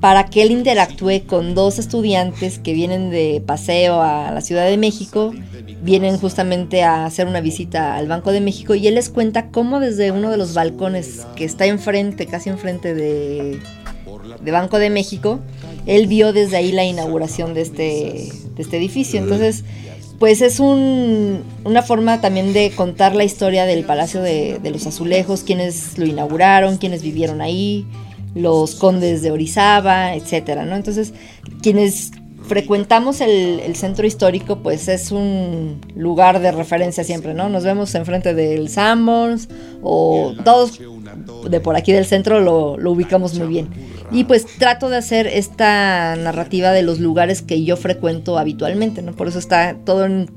para que él interactúe con dos estudiantes que vienen de paseo a la Ciudad de México, vienen justamente a hacer una visita al Banco de México y él les cuenta cómo desde uno de los balcones que está enfrente, casi enfrente de, de Banco de México, él vio desde ahí la inauguración de este, de este edificio. Entonces, pues es un- una forma también de contar la historia del Palacio de, de los Azulejos, quienes lo inauguraron, quienes vivieron ahí, los condes de Orizaba, etcétera, ¿no? Entonces, quienes frecuentamos el, el centro histórico, pues es un lugar de referencia siempre, ¿no? Nos vemos enfrente del Sanborns o todos de por aquí del centro lo, lo ubicamos muy bien. Y pues trato de hacer esta narrativa de los lugares que yo frecuento habitualmente, ¿no? Por eso está todo en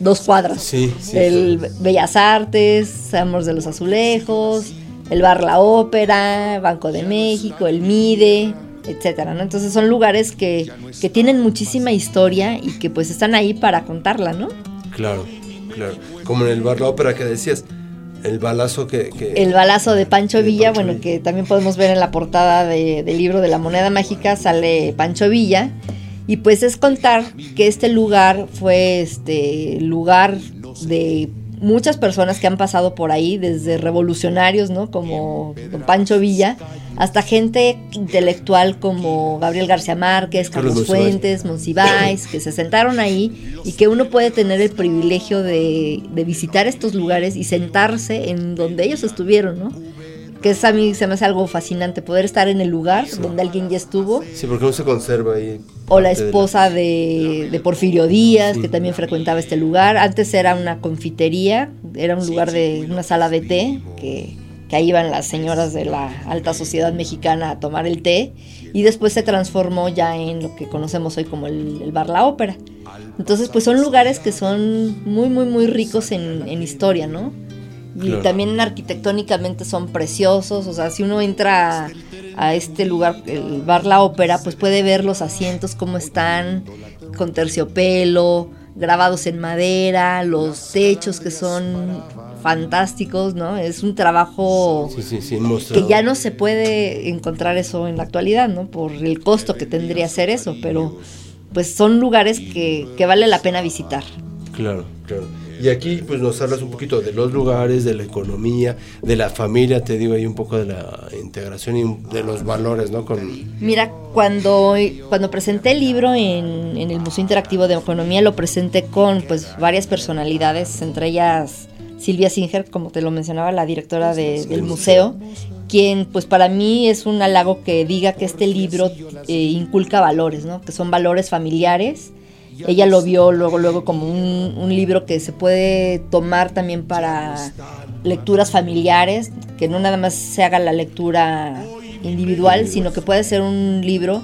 dos cuadras. Sí, sí. el Bellas Artes, Sanborns de los Azulejos, el Bar La Ópera, Banco de México, el MIDE, etcétera, ¿no? Entonces son lugares que, que tienen muchísima historia y que pues están ahí para contarla, ¿no? Claro, claro. Como en el bar La Ópera que decías, el balazo que... que- El balazo de Pancho De Villa, Pancho bueno, Villa. que también podemos ver en la portada de- del libro de la moneda mágica, sale Pancho Villa. Y pues es contar que este lugar fue este lugar de muchas personas que han pasado por ahí, desde revolucionarios, ¿no? Como don Pancho Villa, hasta gente intelectual como Gabriel García Márquez, Carlos. Fuentes, Monsiváis, que se sentaron ahí y que uno puede tener el privilegio de, de visitar estos lugares y sentarse en donde ellos estuvieron, ¿no? Que es a mí se me hace algo fascinante, poder estar en el lugar donde alguien ya estuvo, Sí, porque no se conserva ahí. o la parte de esposa de, de Porfirio Díaz, Sí. que también frecuentaba este lugar. Antes era una confitería, era un lugar de una sala de té, que, que ahí iban las señoras de la alta sociedad mexicana a tomar el té, y después se transformó ya en lo que conocemos hoy como el, el bar La Ópera. Entonces, pues son lugares que son muy, muy, muy ricos en, en historia, ¿no? Y Claro. también arquitectónicamente son preciosos, o sea, si uno entra a, a este lugar, el bar La Ópera, pues puede ver los asientos cómo están, con terciopelo, grabados en madera, los techos que son fantásticos, ¿no? Es un trabajo Sí, sí, sí, mostrado. que ya no se puede encontrar eso en la actualidad, ¿no? Por el costo que tendría hacer eso, pero pues son lugares que, que vale la pena visitar. Claro, claro. Y aquí pues nos hablas un poquito de los lugares, de la economía, de la familia, te digo ahí un poco de la integración y de los valores, ¿no? Con Mira, cuando, cuando presenté el libro en, en el Museo Interactivo de Economía, lo presenté con pues varias personalidades, entre ellas Silvia Singer, como te lo mencionaba, la directora de- del museo, quien pues para mí es un halago que diga que este libro eh, inculca valores, ¿no? Que son valores familiares. Ella lo vio luego, luego como un, un libro que se puede tomar también para lecturas familiares, que no nada más se haga la lectura individual, sino que puede ser un libro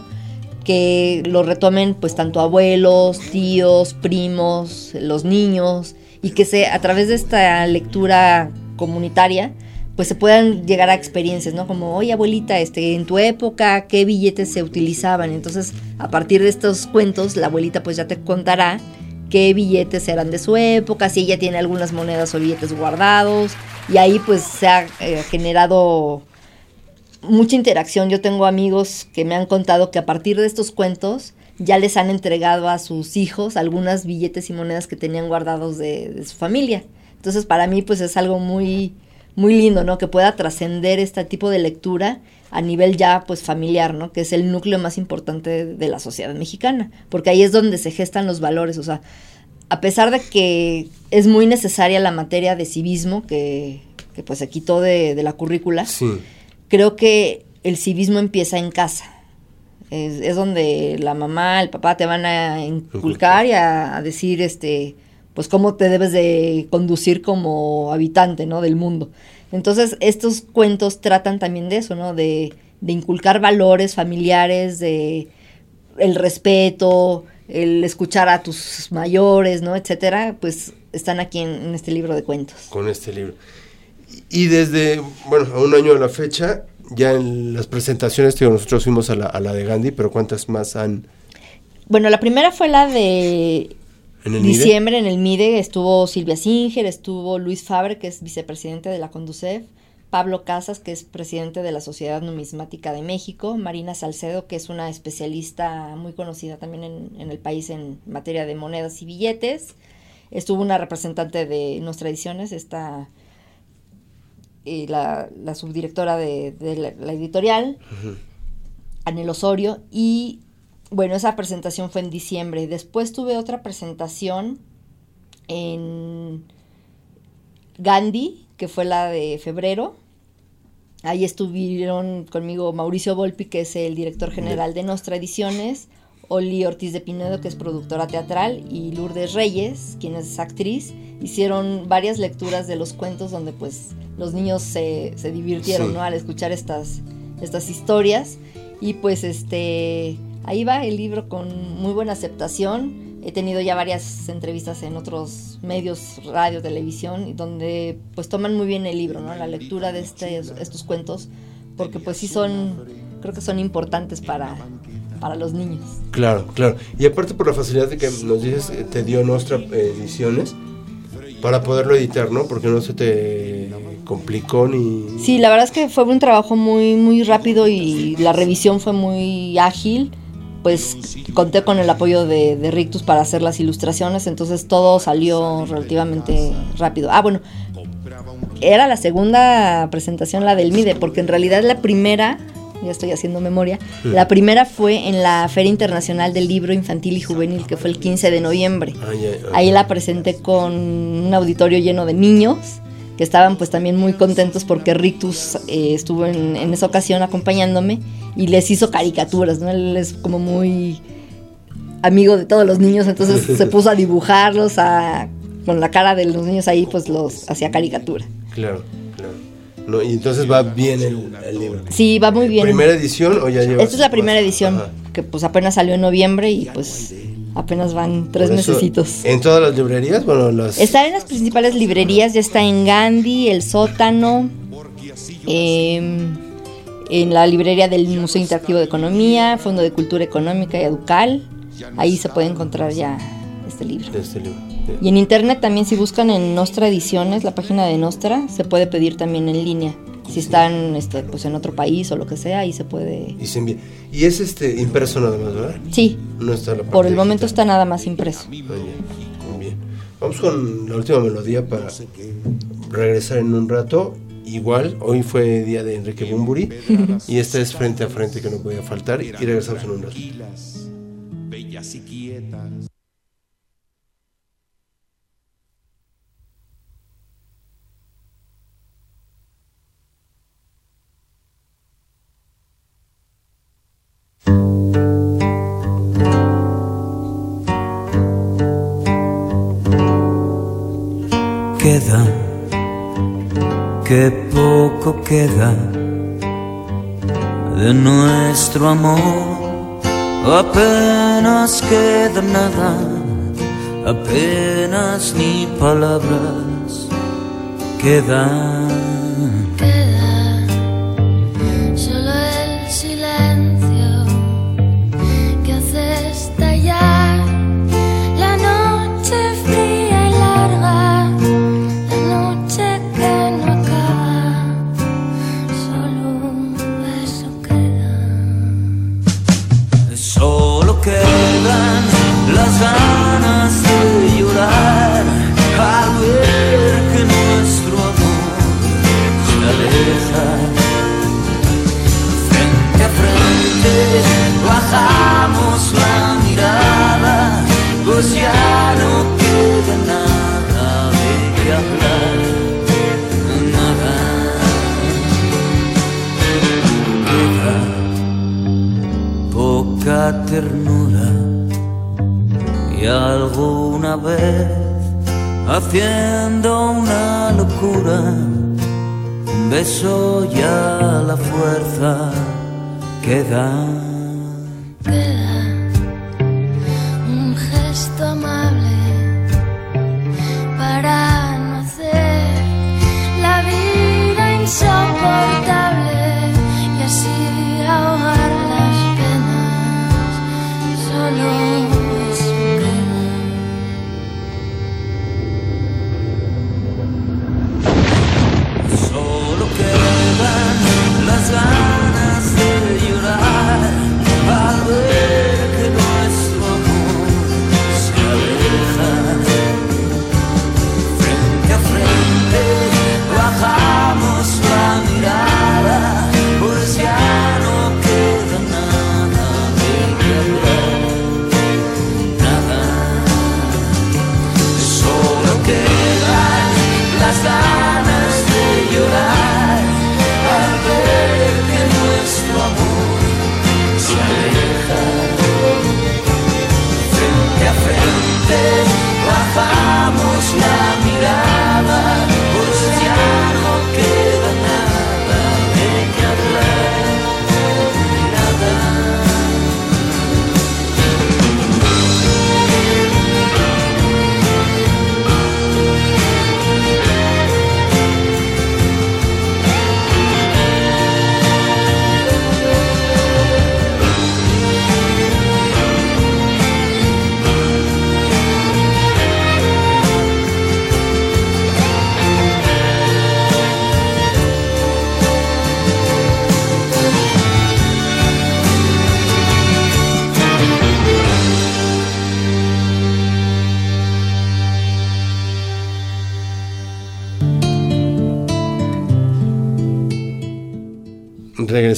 que lo retomen pues tanto abuelos, tíos, primos, los niños y que se a través de esta lectura comunitaria pues se puedan llegar a experiencias, ¿no? Como, oye abuelita, este, en tu época, ¿qué billetes se utilizaban? Entonces, a partir de estos cuentos, la abuelita pues ya te contará qué billetes eran de su época, si ella tiene algunas monedas o billetes guardados, y ahí pues se ha eh, generado mucha interacción. Yo tengo amigos que me han contado que a partir de estos cuentos ya les han entregado a sus hijos algunas billetes y monedas que tenían guardados de, de su familia. Entonces para mí pues es algo muy muy lindo, ¿no? Que pueda trascender este tipo de lectura a nivel ya pues familiar, ¿no? Que es el núcleo más importante de la sociedad mexicana, porque ahí es donde se gestan los valores, o sea, a pesar de que es muy necesaria la materia de civismo que, que pues se quitó de, de la currícula, Sí, creo que el civismo empieza en casa. Es, es donde la mamá, el papá te van a inculcar y a, a decir, este, pues cómo te debes de conducir como habitante, ¿no? Del mundo. Entonces, estos cuentos tratan también de eso, ¿no? De, de inculcar valores familiares, de el respeto, el escuchar a tus mayores, ¿no? Etcétera, pues están aquí en, en este libro de cuentos. Con este libro. Y desde, bueno, a un año de la fecha, ya en las presentaciones, digo, nosotros fuimos a la, a la de Gandhi, pero ¿cuántas más han Bueno, la primera fue la de en el MIDE? diciembre en el MIDE. Estuvo Silvia Singer, estuvo Luis Fabre, que es vicepresidente de la Conducef, Pablo Casas, que es presidente de la Sociedad Numismática de México, Marina Salcedo, que es una especialista muy conocida también en, en el país en materia de monedas y billetes. Estuvo una representante de Nuestra Ediciones, esta eh, la, la subdirectora de, de la, la editorial, Anel Osorio, y bueno, esa presentación fue en diciembre. Después tuve otra presentación en Gandhi, que fue la de febrero. Ahí estuvieron conmigo Mauricio Volpi, que es el director general de Nostra Ediciones, Oli Ortiz de Pinedo, que es productora teatral, y Lourdes Reyes, quien es actriz. Hicieron varias lecturas de los cuentos donde pues los niños se, se divirtieron, Sí. ¿no? Al escuchar estas, estas historias. Y pues este ahí va el libro con muy buena aceptación. He tenido ya varias entrevistas en otros medios, radio, televisión, donde pues toman muy bien el libro, ¿no? La lectura de este- estos cuentos, porque pues sí son, creo que son importantes para, para los niños. Claro, claro. Y aparte por la facilidad de que nos dices, eh, te dio Nostra Ediciones para poderlo editar, ¿no? Porque no se te complicó ni... Sí, la verdad es que fue un trabajo muy, muy rápido y la revisión fue muy ágil. Pues conté con el apoyo de, de Rictus para hacer las ilustraciones, entonces todo salió relativamente rápido. Ah, bueno, era la segunda presentación la del MIDE, porque en realidad la primera, ya estoy haciendo memoria, la primera fue en la Feria Internacional del Libro Infantil y Juvenil, que fue el 15 de noviembre. Ah, ah. Ahí la presenté con un auditorio lleno de niños que estaban pues también muy contentos porque Rictus eh, estuvo en, en esa ocasión acompañándome y les hizo caricaturas, ¿no? Él es como muy amigo de todos los niños, entonces se puso a dibujarlos, a, con la cara de los niños ahí pues los hacía caricatura. Claro, claro. No, y entonces va bien el, el libro. Sí, va muy bien. ¿Primera edición o ya llevas Esta es la primera edición Ajá. que pues apenas salió en noviembre y pues apenas van tres mesecitos. ¿En todas las librerías? Bueno, las... Está en las principales librerías, ya está en Gandhi, El Sótano, em, en la librería del Museo Interactivo de Economía, Fondo de Cultura Económica y Educal. Ahí se puede encontrar ya este libro. este libro. Y en internet también, si buscan en Nostra Ediciones, la página de Nostra, se puede pedir también en línea. Si están este, pues en otro país o lo que sea, ahí se puede. Y se envía. Y es este impreso nada más, ¿verdad? Sí, No está la parte por el momento digital. está nada más impreso. Muy bien. Vamos con la última melodía para regresar en un rato. Igual, hoy fue día de Enrique Bumburi y esta es frente a frente que no podía faltar y regresamos en un rato. Bellas y que poco queda de nuestro amor. Apenas queda nada, apenas ni palabras quedan. Vez haciendo una locura. Un beso ya la fuerza que da.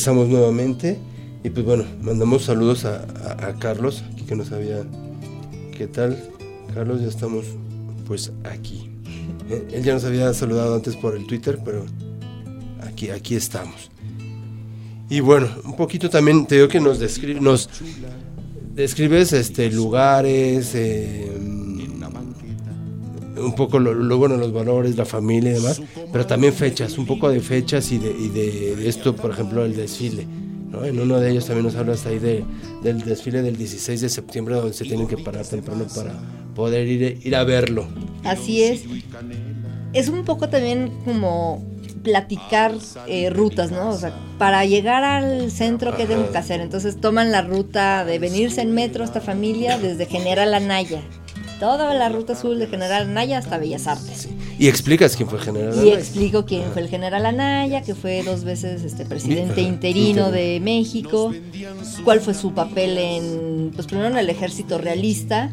Regresamos nuevamente y pues bueno, mandamos saludos a, Carlos, aquí que no sabía qué tal. Carlos, ya estamos pues aquí. Él ya nos había saludado antes por el Twitter, pero aquí, aquí estamos. Y bueno, un poquito también te digo que nos, descri- nos describes este, lugares, eh, un poco lo, lo bueno, los valores, la familia y demás, pero también fechas, un poco de fechas y de, y de- de esto, por ejemplo, el desfile. ¿no? En uno de ellos también nos hablas ahí de, del desfile del 16 de septiembre, donde se tienen que parar temprano para poder ir, ir a verlo. Así es. Es un poco también como platicar eh, rutas, ¿no? O sea, para llegar al centro, ¿qué tengo que hacer? Entonces toman la ruta de venirse en metro esta familia desde General Anaya. Toda la ruta azul de General Anaya hasta Bellas Artes. Y explicas quién fue general. Y Anaya. explico quién fue el general Anaya, que fue dos veces este presidente interino interino. de México, cuál fue su papel en, pues primero en el ejército realista,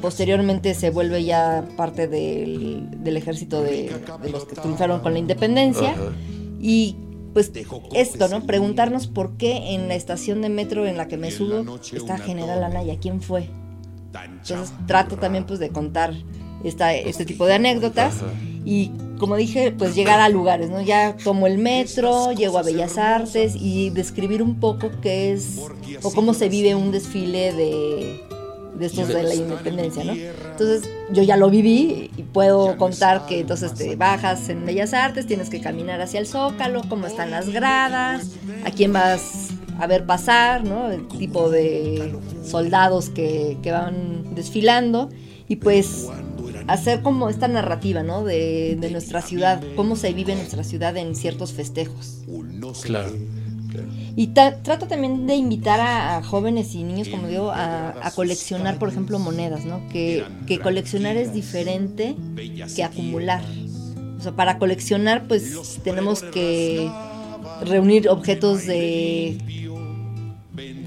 posteriormente se vuelve ya parte del, del ejército de, de los que triunfaron con la independencia, Ajá. y pues esto, ¿no? Preguntarnos por qué en la estación de metro en la que me subo está General Anaya, ¿quién fue? Entonces trato también pues de contar esta, este tipo de anécdotas y como dije, pues llegar a lugares, ¿no? Ya tomo el metro, llego a Bellas Artes y describir un poco qué es o cómo se vive un desfile de, de estos de la independencia, ¿no? Entonces yo ya lo viví y puedo contar que entonces te bajas en Bellas Artes, tienes que caminar hacia el Zócalo, cómo están las gradas, a quién vas a ver pasar, ¿no? El tipo de soldados que, que van desfilando y pues hacer como esta narrativa, ¿no? De, de nuestra ciudad, cómo se vive nuestra ciudad en ciertos festejos. Claro, claro. Y ta- trato también de invitar a, a jóvenes y niños, como digo, a, a coleccionar, por ejemplo, monedas, ¿no? Que, que coleccionar es diferente que acumular. O sea, para coleccionar, pues tenemos que reunir objetos de,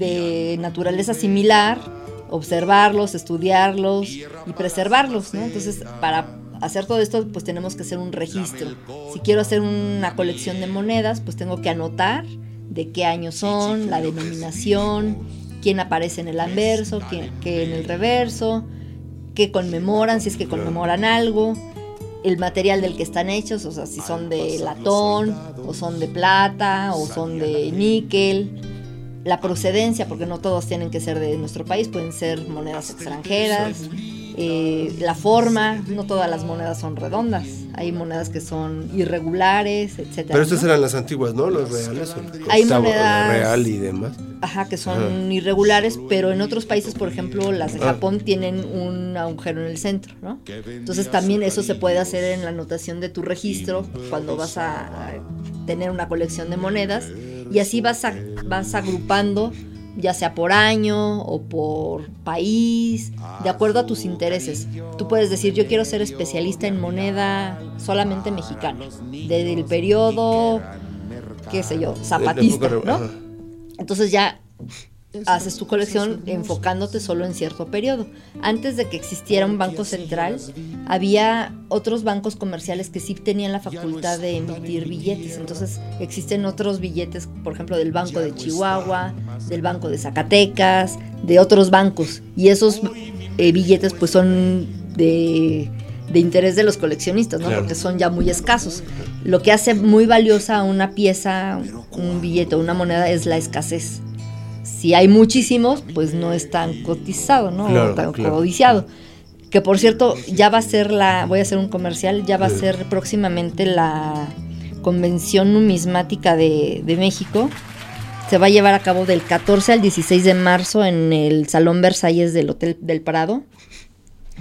de naturaleza similar, observarlos, estudiarlos y preservarlos. Entonces, para hacer todo esto, pues tenemos que hacer un registro. Si quiero hacer una colección de monedas, pues tengo que anotar de qué año son, la denominación, quién aparece en el anverso, quién, qué en el reverso, qué conmemoran, si es que conmemoran algo, el material del que están hechos, o sea, si son de latón, o son de plata, o son de níquel, la procedencia, porque no todos tienen que ser de nuestro país, pueden ser monedas extranjeras, eh, la forma, no todas las monedas son redondas, hay monedas que son irregulares, etcétera. Pero estas ¿no? eran las antiguas, ¿no? Los reales. Hay monedas- real y demás. Ajá, que son irregulares, pero en otros países, por ejemplo, las de Ah. Japón tienen un agujero en el centro, ¿no? Entonces también eso se puede hacer en la anotación de tu registro cuando vas a, a tener una colección de monedas y así vas, a- vas agrupando ya sea por año o por país, de acuerdo a tus intereses. Tú puedes decir, yo quiero ser especialista en moneda solamente mexicana, desde el periodo, qué sé yo, zapatista, ¿no? Entonces ya haces tu colección enfocándote solo en cierto periodo. Antes de que existiera un banco central, había otros bancos comerciales que sí tenían la facultad de emitir billetes. Entonces existen otros billetes, por ejemplo, del Banco de Chihuahua, del Banco de Zacatecas, de otros bancos. Y esos eh, billetes pues son de, de interés de los coleccionistas, ¿no? Claro. Porque son ya muy escasos. Lo que hace muy valiosa una pieza, un billete, una moneda es la escasez. Si hay muchísimos, pues no es tan cotizado, ¿no? Claro, o tan claro. codiciado. Que por cierto, ya va a ser la, voy a hacer un comercial, ya va a ser próximamente la Convención Numismática de, de México. Se va a llevar a cabo del 14 al 16 de marzo en el Salón Versalles del Hotel del Prado.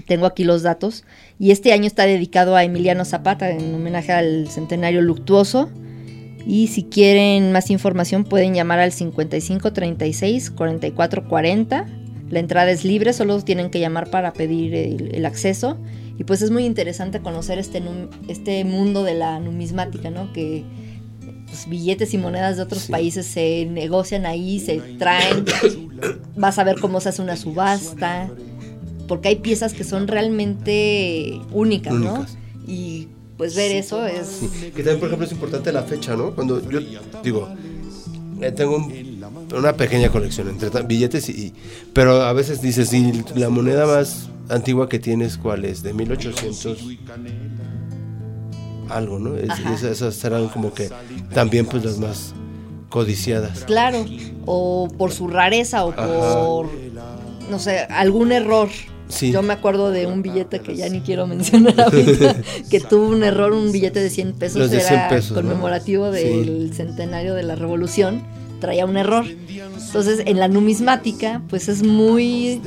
Tengo aquí los datos. Y este año está dedicado a Emiliano Zapata en homenaje al centenario luctuoso. Y si quieren más información pueden llamar al 55 36 44 40. La entrada es libre, solo tienen que llamar para pedir el, el acceso. Y pues es muy interesante conocer este, este mundo de la numismática, ¿no? Que pues, billetes y monedas de otros países se negocian ahí, se traen. Vas a ver cómo se hace una subasta. Porque hay piezas que son realmente únicas, ¿no? Únicas. Y pues ver eso es... Que también, por ejemplo, es importante la fecha, ¿no? Cuando yo digo, eh, tengo un- una pequeña colección entre billetes y, y- Pero a veces dices, sí, la moneda más antigua que tienes, ¿cuál es? De 1800 algo, ¿no? Es- esas serán como que también pues las más codiciadas. Claro, o por su rareza o Ajá. por, no sé, algún error. Sí. Yo me acuerdo de un billete que ya ni quiero mencionar ahorita, que tuvo un error, un billete de 100 pesos, Los de era 100 pesos, ¿no? conmemorativo del centenario de la revolución, traía un error. Entonces, en la numismática, pues es muy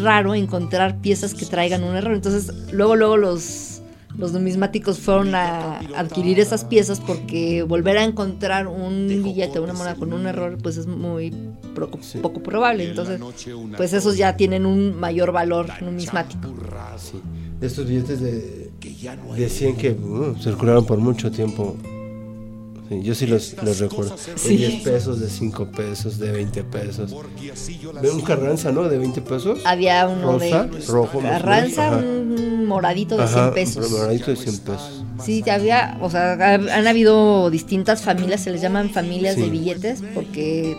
raro encontrar piezas que traigan un error. Entonces, luego, luego los, los numismáticos fueron a adquirir esas piezas porque volver a encontrar un billete, una moneda con un error, pues es muy poco probable. Entonces, pues esos ya tienen un mayor valor numismático. Sí. Estos billetes de, de 100 que uh, circularon por mucho tiempo. Sí, yo sí los, los recuerdo. De 10 pesos, de 5 pesos, de 20 pesos. De un Carranza, ¿no? De 20 pesos. Había uno Rosa, de rojo, Carranza, un moradito de Ajá, 100 pesos. moradito de 100 pesos. Sí, había, o sea, ha- han habido distintas familias, se les llaman familias Sí. de billetes porque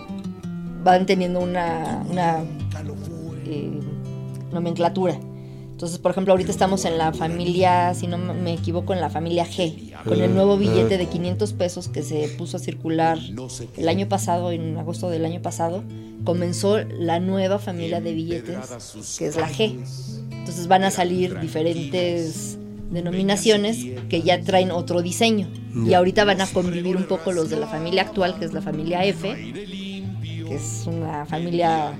van teniendo una, una eh, nomenclatura. Entonces, por ejemplo, ahorita estamos en la familia, si no me equivoco, en la familia G, con el nuevo billete de 500 pesos que se puso a circular el año pasado, en agosto del año pasado, comenzó la nueva familia de billetes, que es la G. Entonces van a salir diferentes denominaciones que ya traen otro diseño. Y ahorita van a convivir un poco los de la familia actual, que es la familia F, que es una familia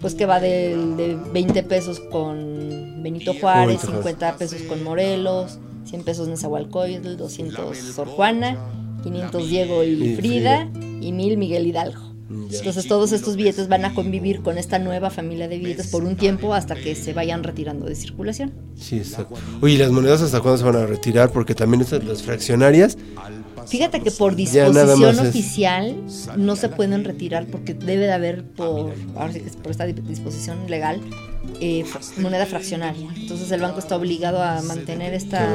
pues que va del- de, 20 pesos con Benito Juárez, Benito Juárez. 50 pesos con Morelos, 100 pesos Nezahualcóyotl, 200 Sor Juana, 500 Diego y Frida y 1000 Miguel Hidalgo. Ya. Entonces todos estos billetes van a convivir con esta nueva familia de billetes por un tiempo hasta que se vayan retirando de circulación. Sí, exacto. Oye, ¿y las monedas hasta cuándo se van a retirar? Porque también estas, las fraccionarias, Fíjate que por disposición oficial no se pueden retirar porque debe de haber por, ahora sí que es por esta di- disposición legal eh, moneda fraccionaria. Entonces el banco está obligado a mantener esta,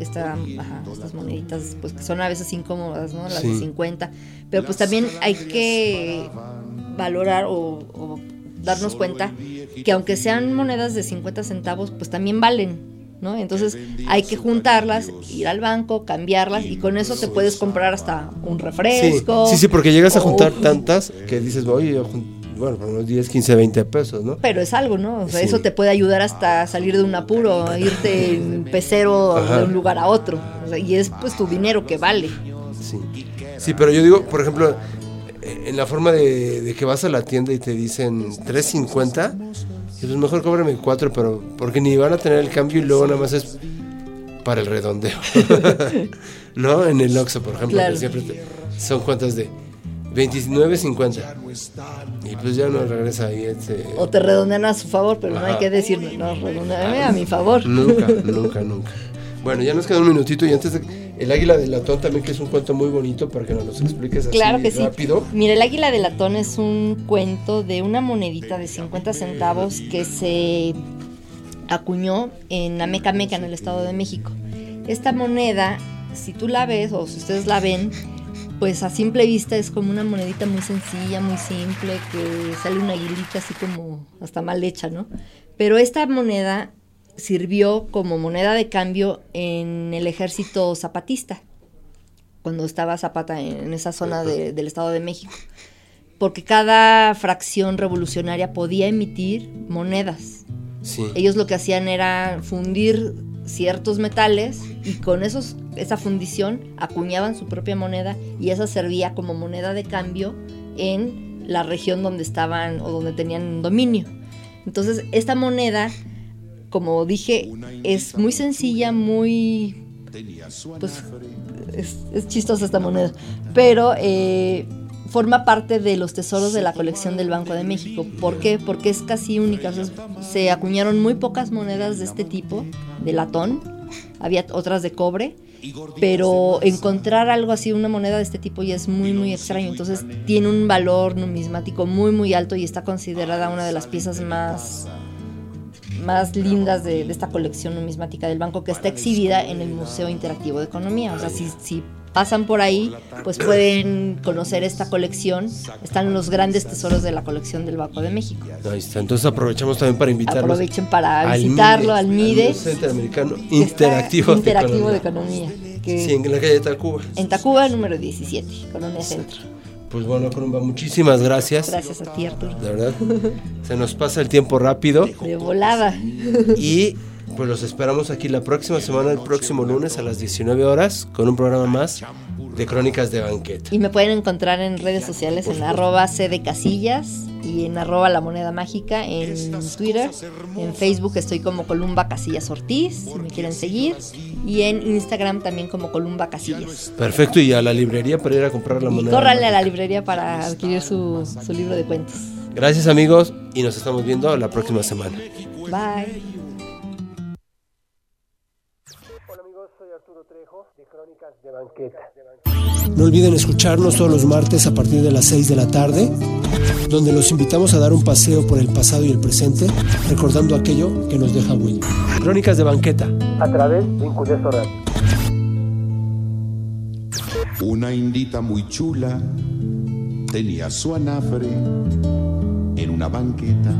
esta ajá, estas moneditas pues que son a veces incómodas, ¿no? Las de Sí. 50. Pero pues también hay que valorar o, o darnos cuenta que aunque sean monedas de 50 centavos, pues también valen. ¿No? Entonces hay que juntarlas, ir al banco, cambiarlas y con eso te puedes comprar hasta un refresco. sí, sí, porque llegas a o- juntar tantas que dices, yo jun- bueno, por unos 10, 15, 20 pesos, ¿no? Pero es algo, ¿no? O sea, Sí. eso te puede ayudar hasta salir de un apuro, irte en pecero Ajá. de un lugar a otro. O sea, y es pues tu dinero que vale. Sí. Sí, pero yo digo, por ejemplo, en la forma de, de que vas a la tienda y te dicen 3.50, y pues mejor cóbrame 4, pero porque ni van a tener el cambio y luego nada más es para el redondeo. ¿No? En el Oxxo, por ejemplo, Claro. que siempre te- son cuentas de 29.50. Y pues ya no regresa ahí este... O te redondean a su favor, pero no hay que decir, no, redondeame a mi favor. Nunca, nunca, nunca. Bueno, ya nos queda un minutito y antes de... El águila de latón también que es un cuento muy bonito para que nos lo expliques así Claro que sí. rápido. Mira, el águila de latón es un cuento de una monedita de 50 centavos que se acuñó en Amecameca, en el Estado de México. Esta moneda, si tú la ves o si ustedes la ven, pues a simple vista es como una monedita muy sencilla, muy simple, que sale una aguilita así como hasta mal hecha, ¿no? Pero esta moneda sirvió como moneda de cambio en el ejército zapatista cuando estaba Zapata en esa zona de- del Estado de México. Porque cada fracción revolucionaria podía emitir monedas. Sí. Ellos lo que hacían era fundir ciertos metales y con esos, esa fundición acuñaban su propia moneda y esa servía como moneda de cambio en la región donde estaban o donde tenían dominio. Entonces, esta moneda, como dije, es muy sencilla, muy pues es, es chistosa esta moneda, pero eh, forma parte de los tesoros de la colección del Banco de México. ¿Por qué? Porque es casi única. O sea, se acuñaron muy pocas monedas de este tipo, de latón, había otras de cobre, pero encontrar algo así, una moneda de este tipo ya es muy, muy extraño. Entonces tiene un valor numismático muy, muy alto y está considerada una de las piezas más más lindas de, de esta colección numismática del banco que está exhibida en el Museo Interactivo de Economía. O sea, si, si pasan por ahí, pues pueden conocer esta colección. Están los grandes tesoros de la colección del Banco de México. Ahí está. Entonces aprovechamos también para invitarlos. Aprovechen para visitarlo al MIDE. Museo Interamericano Interactivo, Interactivo de de Economía. Que- Sí, en la calle Tacuba. en Tacuba, número 17, Colonia Centro. Pues bueno, Columba, muchísimas gracias. Gracias a ti, Arturo. De verdad. Se nos pasa el tiempo rápido. De volada. Y pues los esperamos aquí la próxima semana, el próximo lunes a las 19 horas, con un programa más de Crónicas de Banqueta. Y me pueden encontrar en redes sociales en arroba C Casillas y en arroba La Moneda Mágica en Twitter. En Facebook estoy como Columba Casillas Ortiz, si me quieren seguir. Y en Instagram también como Columba Casillas. Perfecto, y a la librería para ir a comprar la Y moneda. córranle a la librería para adquirir su, su libro de cuentos. Gracias amigos y nos estamos viendo la próxima semana. Bye. De Banqueta. No olviden escucharnos todos los martes a partir de las 6 de la tarde, donde los invitamos a dar un paseo por el pasado y el presente, recordando aquello que nos deja huella. Crónicas de Banqueta. A través de Incudeso Radio. Una indita muy chula tenía su anafre en una banqueta.